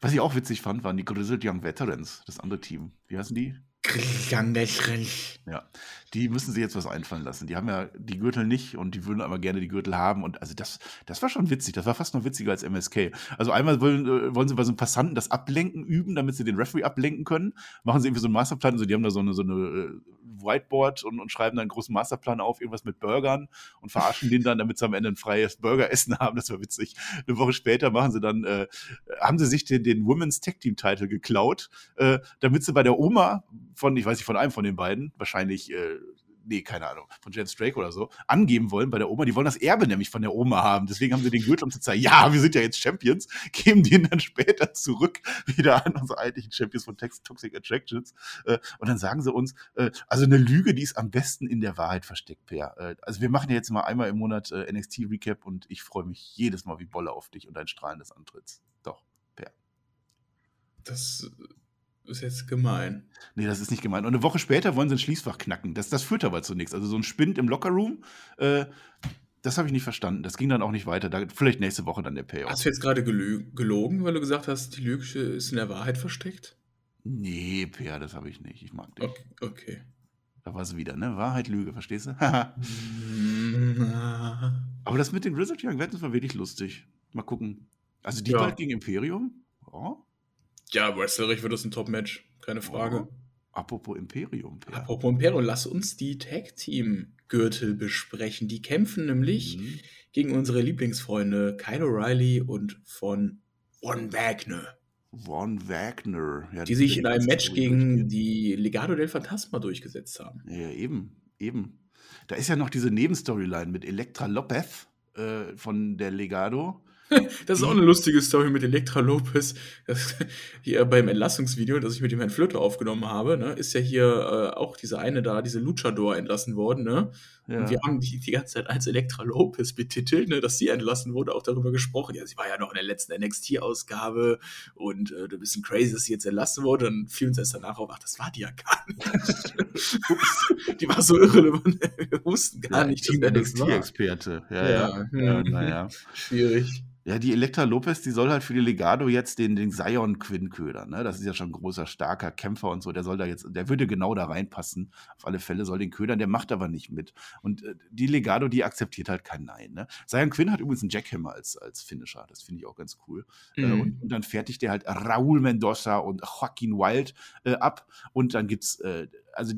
Was ich auch witzig fand, waren die Grizzled Young Veterans, das andere Team. Wie heißen die? Ja, die müssen sich jetzt was einfallen lassen. Die haben ja die Gürtel nicht und die würden aber gerne die Gürtel haben. Und also das, das war schon witzig. Das war fast noch witziger als MSK. Also einmal wollen, äh, wollen sie bei so einem Passanten das Ablenken üben, damit sie den Referee ablenken können. Machen sie irgendwie so einen Masterplan. Also die haben da so eine, so eine äh, Whiteboard und, und schreiben dann einen großen Masterplan auf, irgendwas mit Burgern und verarschen den dann, damit sie am Ende ein freies Burgeressen <laughs> haben. Das war witzig. Eine Woche später machen sie dann, äh, haben sie sich den, den Women's Tech Team Title geklaut, äh, damit sie bei der Oma von, ich weiß nicht, von einem von den beiden, wahrscheinlich äh, nee, keine Ahnung, von James Drake oder so, angeben wollen bei der Oma. Die wollen das Erbe nämlich von der Oma haben. Deswegen haben sie den Gürtel, um zu zeigen, ja, wir sind ja jetzt Champions, <laughs> geben den dann später zurück wieder an unsere eigentlichen Champions von Toxic Attractions. Äh, und dann sagen sie uns, äh, also eine Lüge, die ist am besten in der Wahrheit versteckt, Per. Äh, also wir machen ja jetzt mal einmal im Monat NXT Recap und ich freue mich jedes Mal wie Bolle auf dich und dein strahlendes Antritts. Doch, Per. Das ist jetzt gemein. Nee, das ist nicht gemein. Und eine Woche später wollen sie ein Schließfach knacken. Das, das führt aber zu nichts. Also so ein Spind im Lockerroom, äh, das habe ich nicht verstanden. Das ging dann auch nicht weiter. Da, vielleicht nächste Woche dann der Payoff. Hast du jetzt gerade gelogen, weil du gesagt hast, die Lüge ist in der Wahrheit versteckt? Nee, Per, das habe ich nicht. Ich mag dich. Okay. okay. Da war es wieder, ne? Wahrheit, Lüge, verstehst du? <laughs> aber das mit den Grizzled Young Veterans war wirklich lustig. Mal gucken. Also die ja. bald gegen Imperium? Oh. Ja, wrestlerisch wird das ein Top-Match, keine Frage. Oh. Apropos Imperium. Ja. Apropos Imperium, lass uns die Tag-Team-Gürtel besprechen. Die kämpfen nämlich mhm. gegen unsere Lieblingsfreunde Kyle O'Reilly und von Von Wagner. Von Wagner. Ja, die sich in einem Match gegen die Legado del Fantasma durchgesetzt haben. Ja, eben, eben. Da ist ja noch diese Nebenstoryline mit Elektra Lopez äh, von der Legado Das ist auch eine lustige Story mit Elektra Lopez. Das, <laughs> hier beim Entlassungsvideo, das ich mit dem Herrn Flöter aufgenommen habe, ne, ist ja hier äh, auch diese eine da, diese Luchador entlassen worden. Ne? Ja. Und wir haben die, die ganze Zeit als Elektra Lopez betitelt, ne, dass sie entlassen wurde, auch darüber gesprochen. Ja, sie war ja noch in der letzten NXT-Ausgabe und äh, ein bisschen crazy, dass sie jetzt entlassen wurde. Dann fiel uns erst danach auf, ach, das war die ja gar nicht. <laughs> die war so irrelevant. Wir wussten gar ja, nicht, Team NXT-Experte. Ja. ja. ja naja. Schwierig. Ja, die Elektra Lopez, die soll halt für die Legado jetzt den, den Zion Quinn ködern. Ne? Das ist ja schon ein großer, starker Kämpfer und so. Der soll da jetzt, der würde genau da reinpassen. Auf alle Fälle soll den ködern, der macht aber nicht mit. Und äh, die Legado, die akzeptiert halt kein Nein. Ne? Zion Quinn hat übrigens einen Jackhammer als, als Finisher. Das finde ich auch ganz cool. Äh, mhm. Äh, und, und, dann fertigt der halt Raúl Mendoza und Joaquin Wild äh, ab. Und dann gibt's, äh, also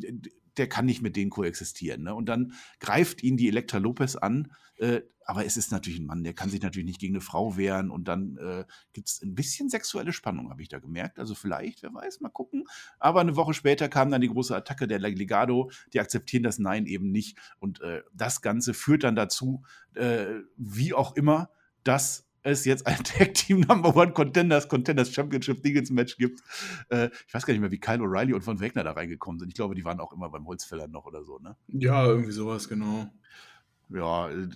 der kann nicht mit denen koexistieren. Ne? Und dann greift ihn die Elektra Lopez an. Äh, aber es ist natürlich ein Mann, der kann sich natürlich nicht gegen eine Frau wehren und dann äh, gibt es ein bisschen sexuelle Spannung, habe ich da gemerkt. Also vielleicht, wer weiß, mal gucken. Aber eine Woche später kam dann die große Attacke der Legado, die akzeptieren das Nein eben nicht. Und äh, das Ganze führt dann dazu, äh, wie auch immer, dass es jetzt ein <laughs> Tag Team Number One Contenders Contenders Championship Dingets Match gibt. Äh, ich weiß gar nicht mehr, wie Kyle O'Reilly und Von Wegner da reingekommen sind. Ich glaube, die waren auch immer beim Holzfäller noch oder so, ne? Ja, irgendwie sowas, genau. Ja, äh,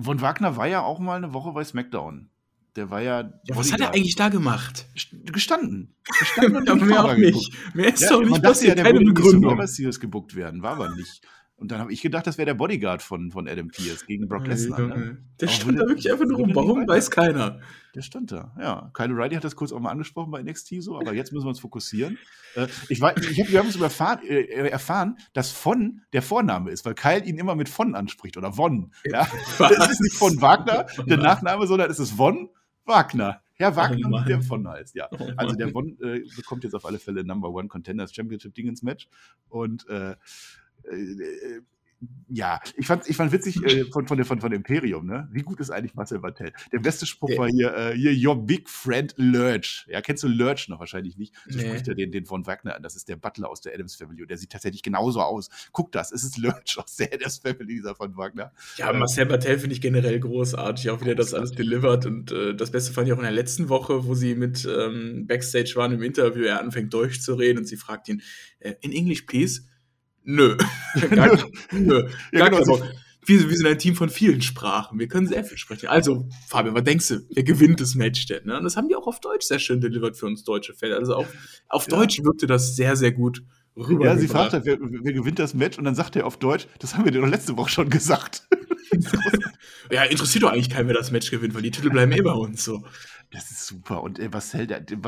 von Wagner war ja auch mal eine Woche bei SmackDown. Der war ja. ja was hat er eigentlich da gemacht? Gestanden. Gestanden aber <laughs> mir auch nicht. Mehr ist ja, doch nicht man dachte ja, der keine Begründung. Series gebuckt werden, war aber nicht. Und dann habe ich gedacht, das wäre der Bodyguard von, von Adam Pierce gegen Brock Lesnar. Ne? Der stand da wirklich einfach nur rum. Warum, weiß keiner. Der stand da, ja. Kyle O'Reilly hat das kurz auch mal angesprochen bei NXT so, aber jetzt müssen wir uns fokussieren. Äh, ich weiß, ich hab, wir haben uns erfahren, äh, erfahren, dass Von der Vorname ist, weil Kyle ihn immer mit Von anspricht oder Von. Ja? <laughs> Das ist nicht von Wagner, <laughs> der Nachname, sondern es ist Von Wagner. Herr oh Wagner, oh der von heißt, ja. Oh also der Von äh, bekommt jetzt auf alle Fälle Number One Contenders Championship Ding ins Match. Und äh, äh, ja, ich fand, ich fand witzig äh, von, von, von, von Imperium, ne? Wie gut ist eigentlich Marcel Bartel? Der beste Spruch war hier, äh, hier, your big friend Lurch. Ja, kennst du Lurch noch wahrscheinlich nicht? So nee. spricht er den, den von Wagner an. Das ist der Butler aus der Adams Family und der sieht tatsächlich genauso aus. Guck das, es ist Lurch aus der Adams Family, dieser von Wagner. Ja, äh, Marcel Bartel finde ich generell großartig, auch wie der das alles delivert. Und äh, das Beste fand ich auch in der letzten Woche, wo sie mit ähm, Backstage waren im Interview, er anfängt durchzureden und sie fragt ihn, äh, in English, please. Nö. Gar, <laughs> nö. Ja, Gar genau. Wir, wir, sind ein Team von vielen Sprachen. Wir können sehr viel sprechen. Also, Fabian, was denkst du? Wer gewinnt das Match denn? Ne? Und das haben die auch auf Deutsch sehr schön delivered für uns deutsche Fans. Also auch auf ja. Deutsch wirkte das sehr, sehr gut rüber. Ja, sie fragt halt, wer, wer, gewinnt das Match? Und dann sagt er auf Deutsch, das haben wir dir doch letzte Woche schon gesagt. <laughs> ja, interessiert doch eigentlich keinen, wer das Match gewinnt, weil die Titel bleiben eh bei uns so. Das ist super. Und äh, Marcel, der, der,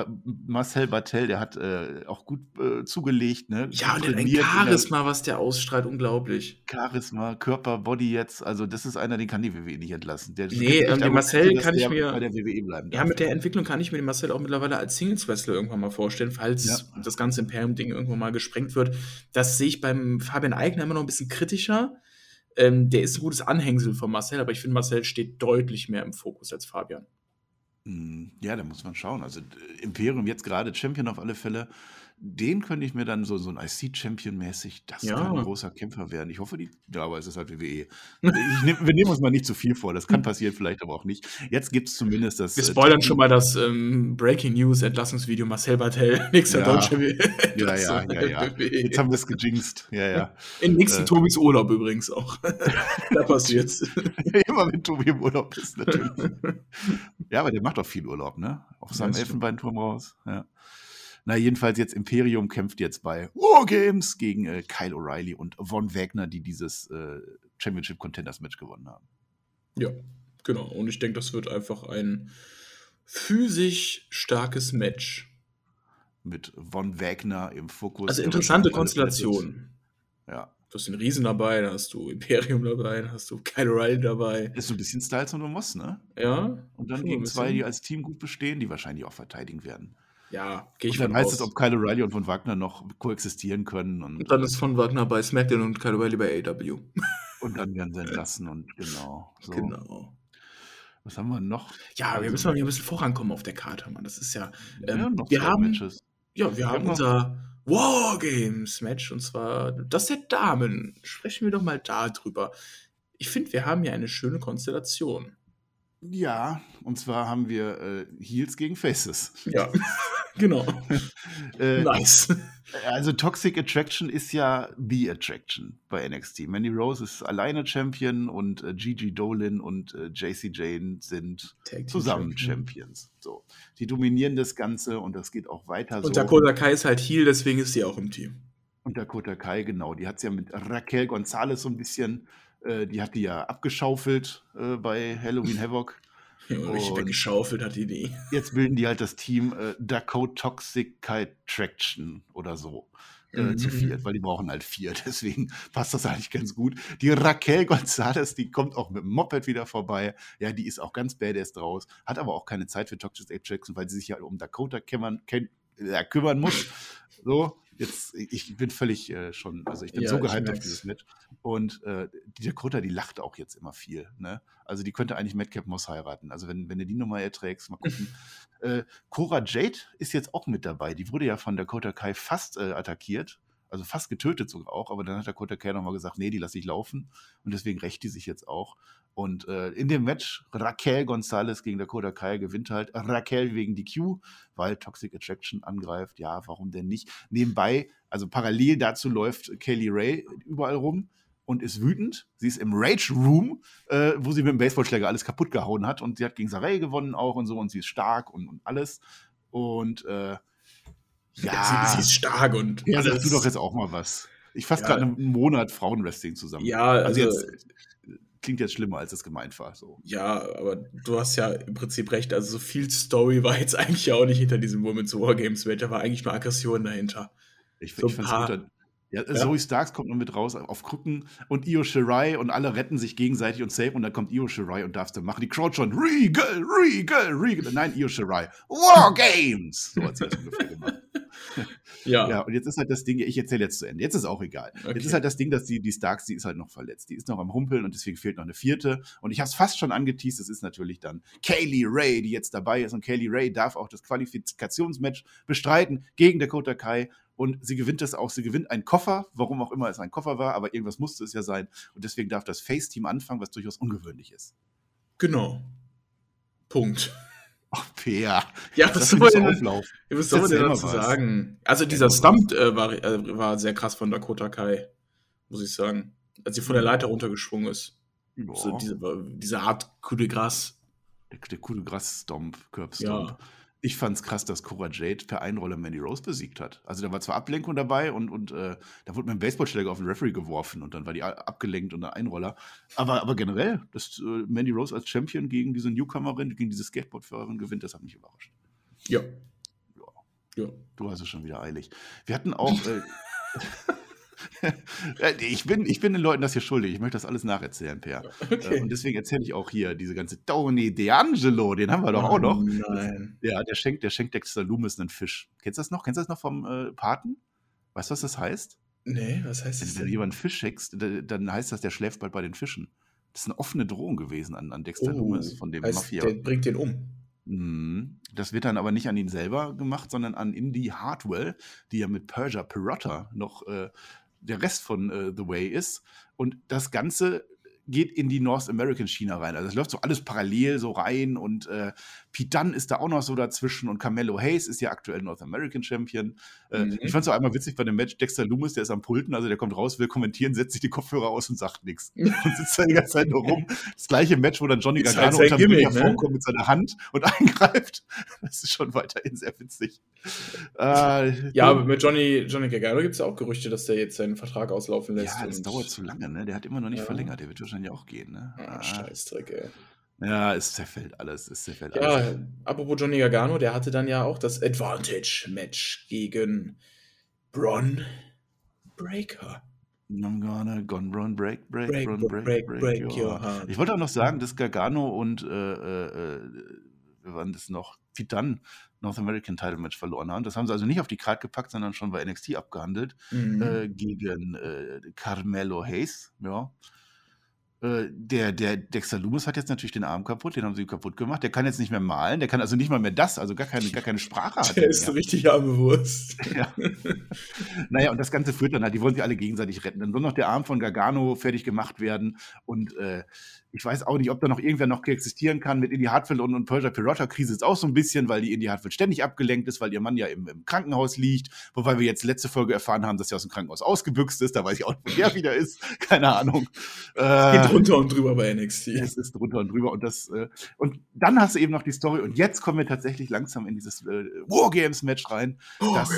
Marcel Bartel, der hat äh, auch gut äh, zugelegt. Ne? Ja, und ein Charisma, was der ausstrahlt, unglaublich. Charisma, Körper, Body jetzt. Also, das ist einer, den kann die WWE nicht entlassen. Der Nee, ähm, den Marcel kann ich mir- bei der WWE bleiben Ja, darf. mit der Entwicklung kann ich mir den Marcel auch mittlerweile als Singles-Wrestler irgendwann mal vorstellen, falls Ja. das ganze Imperium-Ding irgendwann mal gesprengt wird. Das sehe ich beim Fabian Eigner immer noch ein bisschen kritischer. Ähm, der ist ein gutes Anhängsel von Marcel, aber ich finde, Marcel steht deutlich mehr im Fokus als Fabian. Hm, Ja, da muss man schauen. Also äh, Imperium jetzt gerade Champion auf alle Fälle. Den könnte ich mir dann so, so ein IC-Champion-mäßig, das Ja. kann ein großer Kämpfer werden. Ich hoffe, die, ja, aber es ist halt WWE. <laughs> Nehm, wir nehmen uns mal nicht zu viel vor. Das kann passieren, vielleicht aber auch nicht. Jetzt gibt es zumindest das. Wir äh, spoilern Top- schon mal das ähm, Breaking News Entlassungsvideo Marcel Bartel, <laughs> nächster Ja. Deutscher Ja, ja, ja, ja. <laughs> Jetzt haben wir es gejinxt. Ja, ja. In nächsten äh, Tobis Urlaub übrigens auch. da passiert's. Immer wenn Tobi im Urlaub ist, natürlich. ja, aber der macht auch viel Urlaub, ne? Auf seinem. Elfenbeinturm raus. Ja. Na, jedenfalls jetzt Imperium kämpft jetzt bei Wargames gegen äh, Kyle O'Reilly und Von Wagner, die dieses äh, Championship Contenders Match gewonnen haben. Ja, genau. Und ich denke, das wird einfach ein physisch starkes Match. Mit Von Wagner im Fokus. Also interessante Konstellation. Ja. Du hast den Riesen dabei, dann hast du Imperium dabei, dann hast du Kyle O'Reilly dabei. Ist so ein bisschen Styles und Moss, ne? Ja. Und dann gegen zwei, die als Team gut bestehen, die wahrscheinlich auch verteidigen werden. Ja, gehe ich Und dann heißt es, ob Kyle O'Reilly und Von Wagner noch koexistieren können. Und, Und dann ist von Wagner bei SmackDown und Kyle O'Reilly bei AW. und dann werden sie entlassen und genau. So. Genau. Was haben wir noch? Ja, wir Also- müssen mal ein bisschen vorankommen auf der Karte, Mann. Das ist ja. Ähm, Ja, noch wir haben, Matches. ja, wir haben noch- unser Wargames-Match und zwar das der Damen. Sprechen wir doch mal darüber. Ich finde, wir haben hier eine schöne Konstellation. Ja, und zwar haben wir äh, Heels gegen Faces. Ja, <laughs> genau. <laughs> Äh, nice. Also Toxic Attraction ist ja The Attraction bei NXT. Mandy Rose ist alleine Champion und äh, Gigi Dolin und äh, JC Jane sind zusammen Champion. Champions. So, die dominieren das Ganze und das geht auch weiter so. Und Dakota Kai ist halt Heal, deswegen ist sie auch im Team. Und Dakota Kai, genau, die hat es ja mit Raquel Gonzalez so ein bisschen, äh, die hat die ja abgeschaufelt äh, bei Halloween Havoc. Richtig weggeschaufelt hat die die. Jetzt bilden die halt das Team äh, Dakota Toxic Traction oder so. Äh, Mhm. Zu viert, weil die brauchen halt vier. <laughs> Deswegen passt das eigentlich ganz gut. Die Raquel Gonzalez, die kommt auch mit dem Moped wieder vorbei. Ja, die ist auch ganz badass draus. Hat aber auch keine Zeit für Toxic Attraction, weil sie sich ja um Dakota kümmern, äh, kümmern muss. So, jetzt, ich bin völlig äh, schon, also ich bin Ja, so gehypt auf dieses Match. Und äh, die Dakota, die lacht auch jetzt immer viel. Ne? Also die könnte eigentlich Madcap Moss heiraten. Also wenn, wenn du die Nummer erträgst, mal gucken. <laughs> äh, Cora Jade ist jetzt auch mit dabei. Die wurde ja von Dakota Kai fast äh, attackiert. Also fast getötet sogar auch, aber dann hat Dakota Kai nochmal gesagt, nee, die lasse ich laufen. Und deswegen rächt die sich jetzt auch. Und äh, in dem Match Raquel Gonzalez gegen Dakota Kai gewinnt halt Raquel wegen DQ, weil Toxic Attraction angreift. Ja, warum denn nicht? Nebenbei, also parallel dazu läuft Kaylee Ray überall rum und ist wütend. Sie ist im Rage Room, äh, wo sie mit dem Baseballschläger alles kaputt gehauen hat. Und sie hat gegen Saray gewonnen auch und so. Und sie ist stark und, und alles. Und äh, ja, Sie, ist stark und. ja, alles. du doch jetzt auch mal was. Ich fasse Ja. gerade einen Monat Frauenwrestling zusammen. Ja, also- jetzt klingt jetzt schlimmer, als es gemeint war. So. Ja, aber du hast ja im Prinzip recht. Also, so viel Story war jetzt <laughs> eigentlich ja auch nicht hinter diesem Women's Wargames Match. Da war eigentlich nur Aggression dahinter. Ich, So ich paar- gut. Ja, Ja. Zoe Starks kommt noch mit raus auf Krücken und Io Shirai und alle retten sich gegenseitig und safe und dann kommt Io Shirai und darfst du machen. Die Crowd schon Regal, Regal, Regal. Nein, Io Shirai. War Games! So hat sie das ungefähr gemacht. <laughs> Ja. Ja, und jetzt ist halt das Ding, ich erzähle jetzt zu Ende. Jetzt ist auch egal. Okay. Jetzt ist halt das Ding, dass die, die Starks, die ist halt noch verletzt. Die ist noch am Humpeln und deswegen fehlt noch eine vierte. Und ich habe es fast schon angeteased, es ist natürlich dann Kaylee Ray, die jetzt dabei ist. Und Kaylee Ray darf auch das Qualifikationsmatch bestreiten gegen Dakota Kai. Und sie gewinnt das auch. Sie gewinnt einen Koffer, warum auch immer es ein Koffer war, aber irgendwas musste es ja sein. Und deswegen darf das Face-Team anfangen, was durchaus ungewöhnlich ist. Genau. Punkt. Ach, Peer. Ja, Das was soll denn, auflaufen. was soll man denn dazu sagen? Also, dieser Stump äh, war, äh, war sehr krass von Dakota Kai, muss ich sagen. Als sie von der Leiter runtergeschwungen ist. So diese, diese Art Coup de Grace. Der, der coole Grass-Stomp, Curb-Stomp. Ja. Ich fand's krass, dass Cora Jade per Einroller Mandy Rose besiegt hat. Also da war zwar Ablenkung dabei und, und äh, da wurde mit einem Baseballschläger auf den Referee geworfen und dann war die abgelenkt und ein Einroller. Aber, aber generell, dass äh, Mandy Rose als Champion gegen diese Newcomerin, gegen diese Skateboardfahrerin gewinnt, das hat mich überrascht. Ja. Ja. ja. Du hast es schon wieder eilig. Wir hatten auch. Äh, <laughs> <laughs> <laughs> ich, bin, ich bin den Leuten das hier schuldig. Ich möchte das alles nacherzählen, Per. Äh, okay. Und deswegen erzähle ich auch hier diese ganze Tony D'Angelo, den haben wir doch oh, auch noch. Nein. Ja, der schenkt, der schenkt Dexter Loomis einen Fisch. Kennst du das noch? Kennst du das noch vom äh, Paten? Weißt du, was das heißt? Nee, was heißt das? Wenn du jemanden Fisch schenkst, dann heißt das, der schläft bald bei den Fischen. Das ist eine offene Drohung gewesen an, an Dexter oh, Loomis von dem heißt, Mafia. Der bringt den um. Mhm. Das wird dann aber nicht an ihn selber gemacht, sondern an Indy Hartwell, die ja mit Persia Perotta noch äh, der Rest von äh, The Way ist. Und das Ganze geht in die North American China rein. Also es läuft so alles parallel so rein und äh, Pete ist da auch noch so dazwischen und Carmelo Hayes ist ja aktuell North American Champion. Äh, mhm. Ich fand es auch einmal witzig bei dem Match, Dexter Loomis, der ist am Pulten, also der kommt raus, will kommentieren, setzt sich die Kopfhörer aus und sagt nichts. <laughs> Und sitzt da die ganze Zeit nur rum. Das gleiche Match, wo dann Johnny halt Gargano halt unter Gimmick, ne? vorkommt mit seiner Hand und <laughs> eingreift. Das ist schon weiterhin sehr witzig. Äh, ja, aber mit Johnny, Johnny Gargano gibt es ja auch Gerüchte, dass der jetzt seinen Vertrag auslaufen lässt. Ja, das dauert zu lange, ne? Der hat immer noch nicht ja. verlängert, der wird wahrscheinlich auch gehen, ne? Ah, Scheißdreck, ey. Ja, es zerfällt alles, es zerfällt ja, alles. Ja, apropos Johnny Gargano, der hatte dann ja auch das Advantage-Match gegen Bron Breaker. I'm gonna gone Bron break, break, break, Bron break, break, break, break your, your heart. Ich wollte auch noch sagen, dass Gargano und, äh, äh, äh wir waren das noch, Titan North American Title Match verloren haben. Das haben sie also nicht auf die Karte gepackt, sondern schon bei NXT abgehandelt mhm. äh, gegen äh, Carmelo Hayes. Ja. Äh, der, der Dexter Loomis hat jetzt natürlich den Arm kaputt, den haben sie kaputt gemacht. Der kann jetzt nicht mehr malen, der kann also nicht mal mehr das, also gar keine, gar keine Sprache. Hat <laughs> der ist so richtig arme Wurst. <laughs> Ja. naja, und das Ganze führt dann halt, die wollen sich alle gegenseitig retten. Dann soll noch der Arm von Gargano fertig gemacht werden und äh, ich weiß auch nicht, ob da noch irgendwer noch existieren kann mit Indy Hartwell und, und Persia Pirotta. Krise ist auch so ein bisschen, weil die Indy Hartwell ständig abgelenkt ist, weil ihr Mann ja im, im, Krankenhaus liegt. Wobei wir jetzt letzte Folge erfahren haben, dass er aus dem Krankenhaus ausgebüxt ist. Da weiß ich auch nicht, wo der wieder ist. <laughs> Keine Ahnung. Es geht drunter und drüber bei NXT. Es ist drunter und drüber. Und, das, äh, und dann hast du eben noch die Story. Und jetzt kommen wir tatsächlich langsam in dieses äh, Wargames-Match rein, oh, dass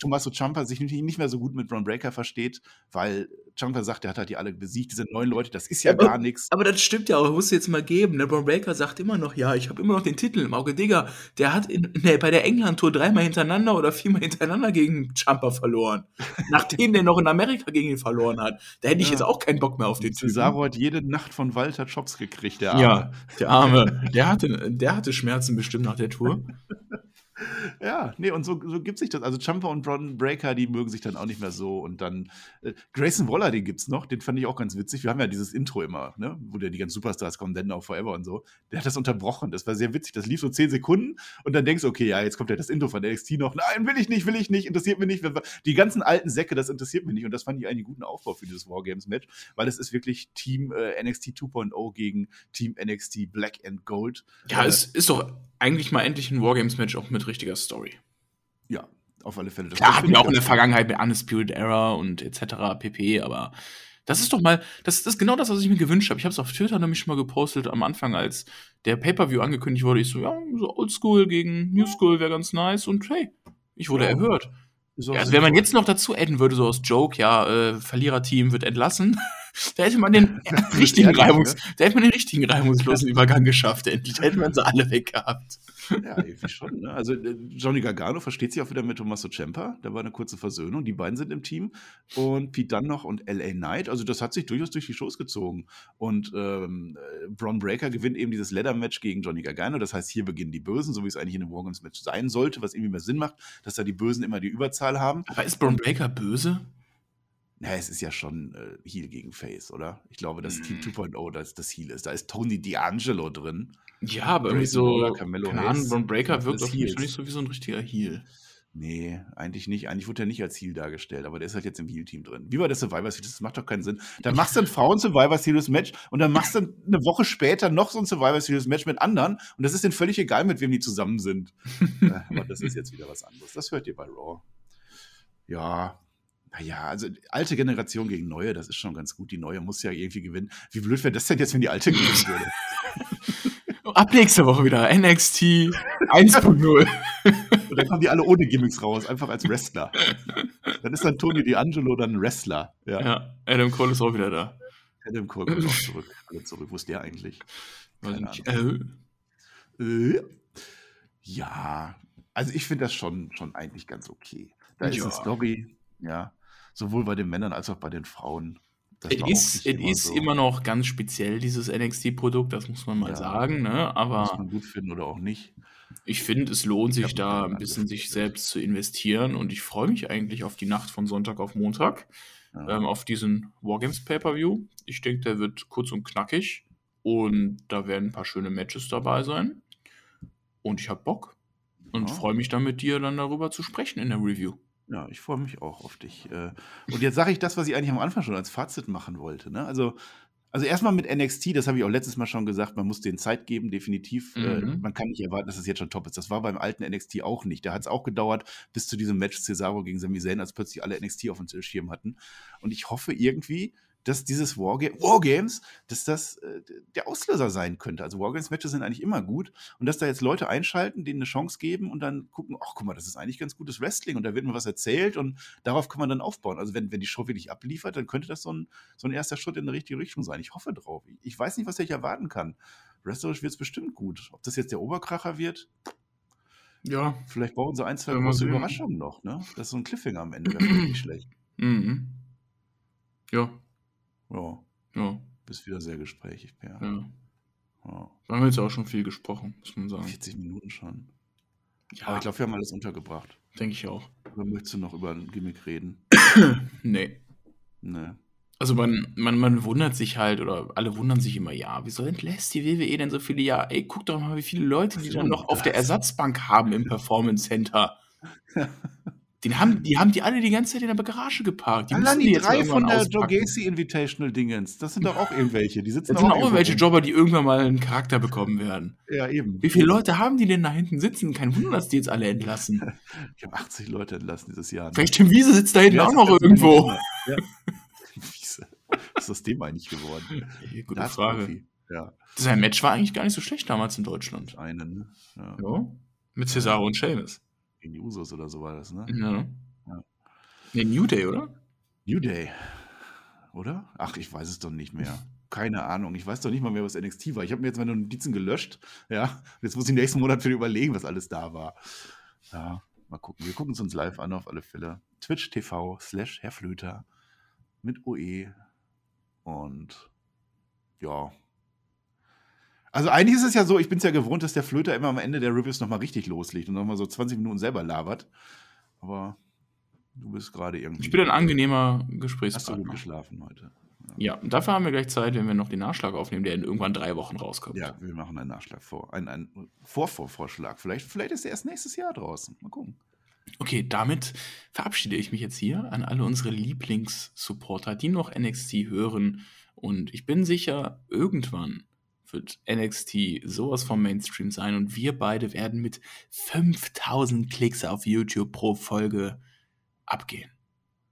Tommaso Ciampa sich nicht mehr so gut mit Ron Breaker versteht, weil Ciampa sagt, er hat halt die alle besiegt, diese neun Leute, das ist ja aber, gar nichts. Aber das stimmt ja auch, muss jetzt mal geben. Der ne? Braun Breaker sagt immer noch, ja, ich habe immer noch den Titel im Auge. Digga, der hat in, ne, bei der England-Tour dreimal hintereinander oder viermal hintereinander gegen Ciampa verloren. <laughs> Nachdem der noch in Amerika gegen ihn verloren hat. Da hätte ich ja. jetzt auch keinen Bock mehr auf den Typen. Cesaro hat jede Nacht von Walter Chops gekriegt, der Arme. Ja, der Arme. Der hatte, der hatte Schmerzen bestimmt nach der Tour. <laughs> Ja, nee, und so, so gibt sich das. Also Jumper und Bron Breaker, die mögen sich dann auch nicht mehr so. Und dann äh, Grayson Waller, den gibt's noch, den fand ich auch ganz witzig. Wir haben ja dieses Intro immer, ne, wo der die ganzen Superstars kommen, Then Now Forever und so. Der hat das unterbrochen. Das war sehr witzig. Das lief so zehn Sekunden und dann denkst du, okay, ja, jetzt kommt ja das Intro von NXT noch. Nein, will ich nicht, will ich nicht, interessiert mich nicht. Die ganzen alten Säcke, das interessiert mich nicht. Und das fand ich einen guten Aufbau für dieses Wargames-Match, weil es ist wirklich Team äh, NXT 2.0 gegen Team NXT Black and Gold. Ja, äh, es ist doch eigentlich mal endlich ein Wargames-Match auch mit richtiger Story. Ja, auf alle Fälle. Das Klar, hatten wir auch in der Vergangenheit mit Undisputed Era und etc. pp, aber das ist doch mal, das, das ist genau das, was ich mir gewünscht habe. Ich habe es auf Twitter nämlich schon mal gepostet am Anfang, als der Pay-Per-View angekündigt wurde. Ich so, ja, so Oldschool gegen New School wäre ganz nice und hey, ich wurde ja. erhört. So ja, also wenn man jetzt noch dazu adden würde, so aus Joke, ja, äh, Verliererteam wird entlassen, da hätte man den <laughs> richtigen Reimungs, ne? da hätte man den richtigen reibungslosen Übergang geschafft, endlich. Da hätte man sie alle weg gehabt. Ja, irgendwie schon. Ne? Also äh, Johnny Gargano versteht sich auch wieder mit Tommaso Ciampa. Da war eine kurze Versöhnung. Die beiden sind im Team. Und Pete Dunne noch und LA Knight. Also das hat sich durchaus durch die Shows gezogen. Und ähm, äh, Braun Breaker gewinnt eben dieses Leather-Match gegen Johnny Gargano. Das heißt, hier beginnen die Bösen, so wie es eigentlich in einem Wargames-Match sein sollte, was irgendwie mehr Sinn macht, dass da die Bösen immer die Überzahl haben. Aber ist Braun Breaker böse? Na, es ist ja schon äh, Heal gegen Face, oder? Ich glaube, dass mm. Team 2.0 das, das Heal ist. Da ist Tony D'Angelo drin. Ja, aber irgendwie so, Carmelo keine Ahnung, Braun Breaker wirkt auf mich nicht so wie so ein richtiger Heal. Nee, eigentlich nicht. Eigentlich wurde er nicht als Heal dargestellt, aber der ist halt jetzt im Heal-Team drin. Wie bei der Survivor Series, das macht doch keinen Sinn. Dann machst du ein Frauen-Survivor Series Match und dann machst du eine Woche später noch so ein Survivor Series Match mit anderen und das ist denen völlig egal, mit wem die zusammen sind. <laughs> aber das ist jetzt wieder was anderes. Das hört ihr bei Raw. Ja, naja, also alte Generation gegen neue, das ist schon ganz gut. Die neue muss ja irgendwie gewinnen. Wie blöd wäre das denn jetzt, wenn die alte gewinnen würde? <laughs> Ab nächste Woche wieder NXT 1.0. Und dann kommen die alle ohne Gimmicks raus, einfach als Wrestler. Dann ist dann Tony D'Angelo dann ein Wrestler. Ja. Ja, Adam Cole ist auch wieder da. Adam Cole kommt auch zurück. Alle zurück. Wo ist der eigentlich? Äh, Äh, Ja, also ich finde das schon, schon eigentlich ganz okay. Da ist Ja. eine Story, ja, sowohl bei den Männern als auch bei den Frauen. Es war auch ist, so. immer noch ganz speziell, dieses NXT-Produkt, das muss man mal Ja. sagen, ne? Muss Aber man gut finden oder auch nicht. ich finde, es lohnt sich da ein bisschen sich selbst zu investieren und ich freue mich eigentlich auf die Nacht von Sonntag auf Montag, Ja. ähm, auf diesen Wargames Pay-Per-View. Ich denke, der wird kurz und knackig und da werden ein paar schöne Matches dabei sein. Und ich habe Bock und Ja. freue mich dann mit dir dann darüber zu sprechen in der Review. Ja, ich freue mich auch auf dich. Äh, Und jetzt sage ich das, was ich eigentlich am Anfang schon als Fazit machen wollte. Ne? Also, also erstmal mit NXT, das habe ich auch letztes Mal schon gesagt, man muss denen Zeit geben, definitiv. Äh, Mhm. Man kann nicht erwarten, dass es jetzt schon top ist. Das war beim alten NXT auch nicht. Da hat es auch gedauert, bis zu diesem Match Cesaro gegen Sami Zayn, als plötzlich alle NXT auf dem Schirm hatten. Und ich hoffe irgendwie, dass dieses Warga Wargames, dass das äh, der Auslöser sein könnte. Also Wargames-Matches sind eigentlich immer gut. Und dass da jetzt Leute einschalten, denen eine Chance geben und dann gucken, ach guck mal, das ist eigentlich ganz gutes Wrestling und da wird mir was erzählt und darauf kann man dann aufbauen. Also wenn, wenn die Show wirklich abliefert, dann könnte das so ein, so ein erster Schritt in die richtige Richtung sein. Ich hoffe drauf. Ich weiß nicht, was ich erwarten kann. Wrestlerisch wird es bestimmt gut. Ob das jetzt der Oberkracher wird, Ja. vielleicht brauchen sie ein, zwei wir große. Überraschungen noch. Ne? Das ist so ein Cliffhanger am Ende, wäre vielleicht nicht schlecht. Mhm. Ja. Ja, Ja. bist wieder sehr gesprächig, Per. Ja. Ja. Da haben wir jetzt auch schon viel gesprochen, muss man sagen. 40 Minuten schon. Ja, Aber ich glaube, wir haben alles untergebracht. denke ich auch. Oder möchtest du noch über ein Gimmick reden? <coughs> Nee. Ne. Also man, man, man wundert sich halt, oder alle wundern sich immer, ja, wieso entlässt die WWE denn so viele Jahre? Ey, guck doch mal, wie viele Leute die dann noch auf der das? Ersatzbank haben im Performance Center. <laughs> Den haben, die haben die alle die ganze Zeit in der Garage geparkt. Die Allein die die drei von der Joe. Gacy Invitational Dingens, das sind doch auch irgendwelche. Die sitzen Das sind auch irgendwelche. Jobber, die irgendwann mal einen Charakter bekommen werden. Ja, eben. Wie viele Leute haben die denn da hinten sitzen? Kein Wunder, dass die jetzt alle entlassen. <laughs> Ich habe 80 Leute entlassen dieses Jahr. Vielleicht Tim Wiese sitzt da hinten Ja, auch noch das- irgendwo. Ja. <laughs> Wiese. Was ist aus dem eigentlich geworden? Ey, Gute Das Frage. Ja, Sein Match war eigentlich gar nicht so schlecht damals in Deutschland. einen. Ne? Ja. Ja. Mit Cesaro und Sheamus. Gegen die Usos oder so war das, ne? Ja. Ja. Nee, New Day, oder? New Day. Oder? Ach, ich weiß es doch nicht mehr. Keine Ahnung. Ich weiß doch nicht mal mehr, was NXT war. Ich habe mir jetzt meine Notizen gelöscht. Ja. Jetzt muss ich nächsten Monat wieder überlegen, was alles da war. Ja, mal gucken. Wir gucken es uns live an, auf alle Fälle. Twitch TV slash Herr Flöter mit OE. Und ja. Also eigentlich ist es ja so, ich bin es ja gewohnt, dass der Flöter immer am Ende der Reviews nochmal richtig loslegt und nochmal so 20 Minuten selber labert. Aber du bist gerade irgendwie. Ich bin ein angenehmer Hast du gut Gesprächspartner. geschlafen heute? Ja, und dafür haben wir gleich Zeit, wenn wir noch den Nachschlag aufnehmen, der in irgendwann drei Wochen rauskommt. Ja, wir machen einen Nachschlag vor. Ein, ein Vorvorvorschlag. Vielleicht, vielleicht ist er erst nächstes Jahr draußen. Mal gucken. Okay, damit verabschiede ich mich jetzt hier an alle unsere Lieblingssupporter, die noch NXT hören. Und ich bin sicher, irgendwann wird NXT sowas vom Mainstream sein und wir beide werden mit 5000 Klicks auf YouTube pro Folge abgehen.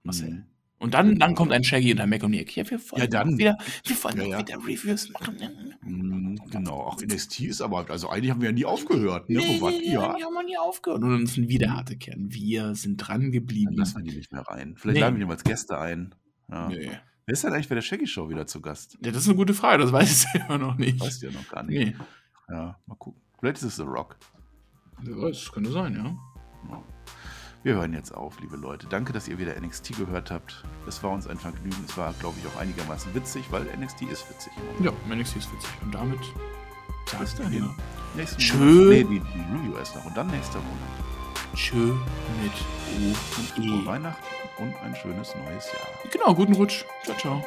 Marcel. Mhm. Und dann, dann kommt ein Shaggy und ein Mac und Nick. Ja, wir wollen Ja, dann. wieder, wir wollen Ja, ja. wieder Reviews machen. Mhm, genau. Auch NXT ist aber, also eigentlich haben wir ja nie aufgehört. Ne? Nee, Wo nee, die haben wir nie aufgehört. Und dann sind wir der harte Kern. Wir sind dran Dann geblieben. lassen wir die nicht mehr rein. Vielleicht Nee. laden wir die mal als Gäste ein. Ja. Nee. Wer ist denn eigentlich bei der Shaggy Show wieder zu Gast? Ja, das ist eine gute Frage, das weiß ich <laughs> selber noch nicht. Weißt du ja noch gar nicht. Nee. Ja, mal gucken. Vielleicht ist es The Rock. Wer weiß, könnte sein, ja. Ja. Wir hören jetzt auf, liebe Leute. Danke, dass ihr wieder NXT gehört habt. Es war uns ein Vergnügen. Es war, glaube ich, auch einigermaßen witzig, weil NXT ist witzig. Ja, NXT ist witzig. Und damit Bis dahin. ja. Nächsten Tschö. Nee, die, die Review erst noch. Und dann nächster Monat. Tschö mit O und Frohe E. Weihnachten und ein schönes neues Jahr. Genau, guten Rutsch. Ciao, ciao.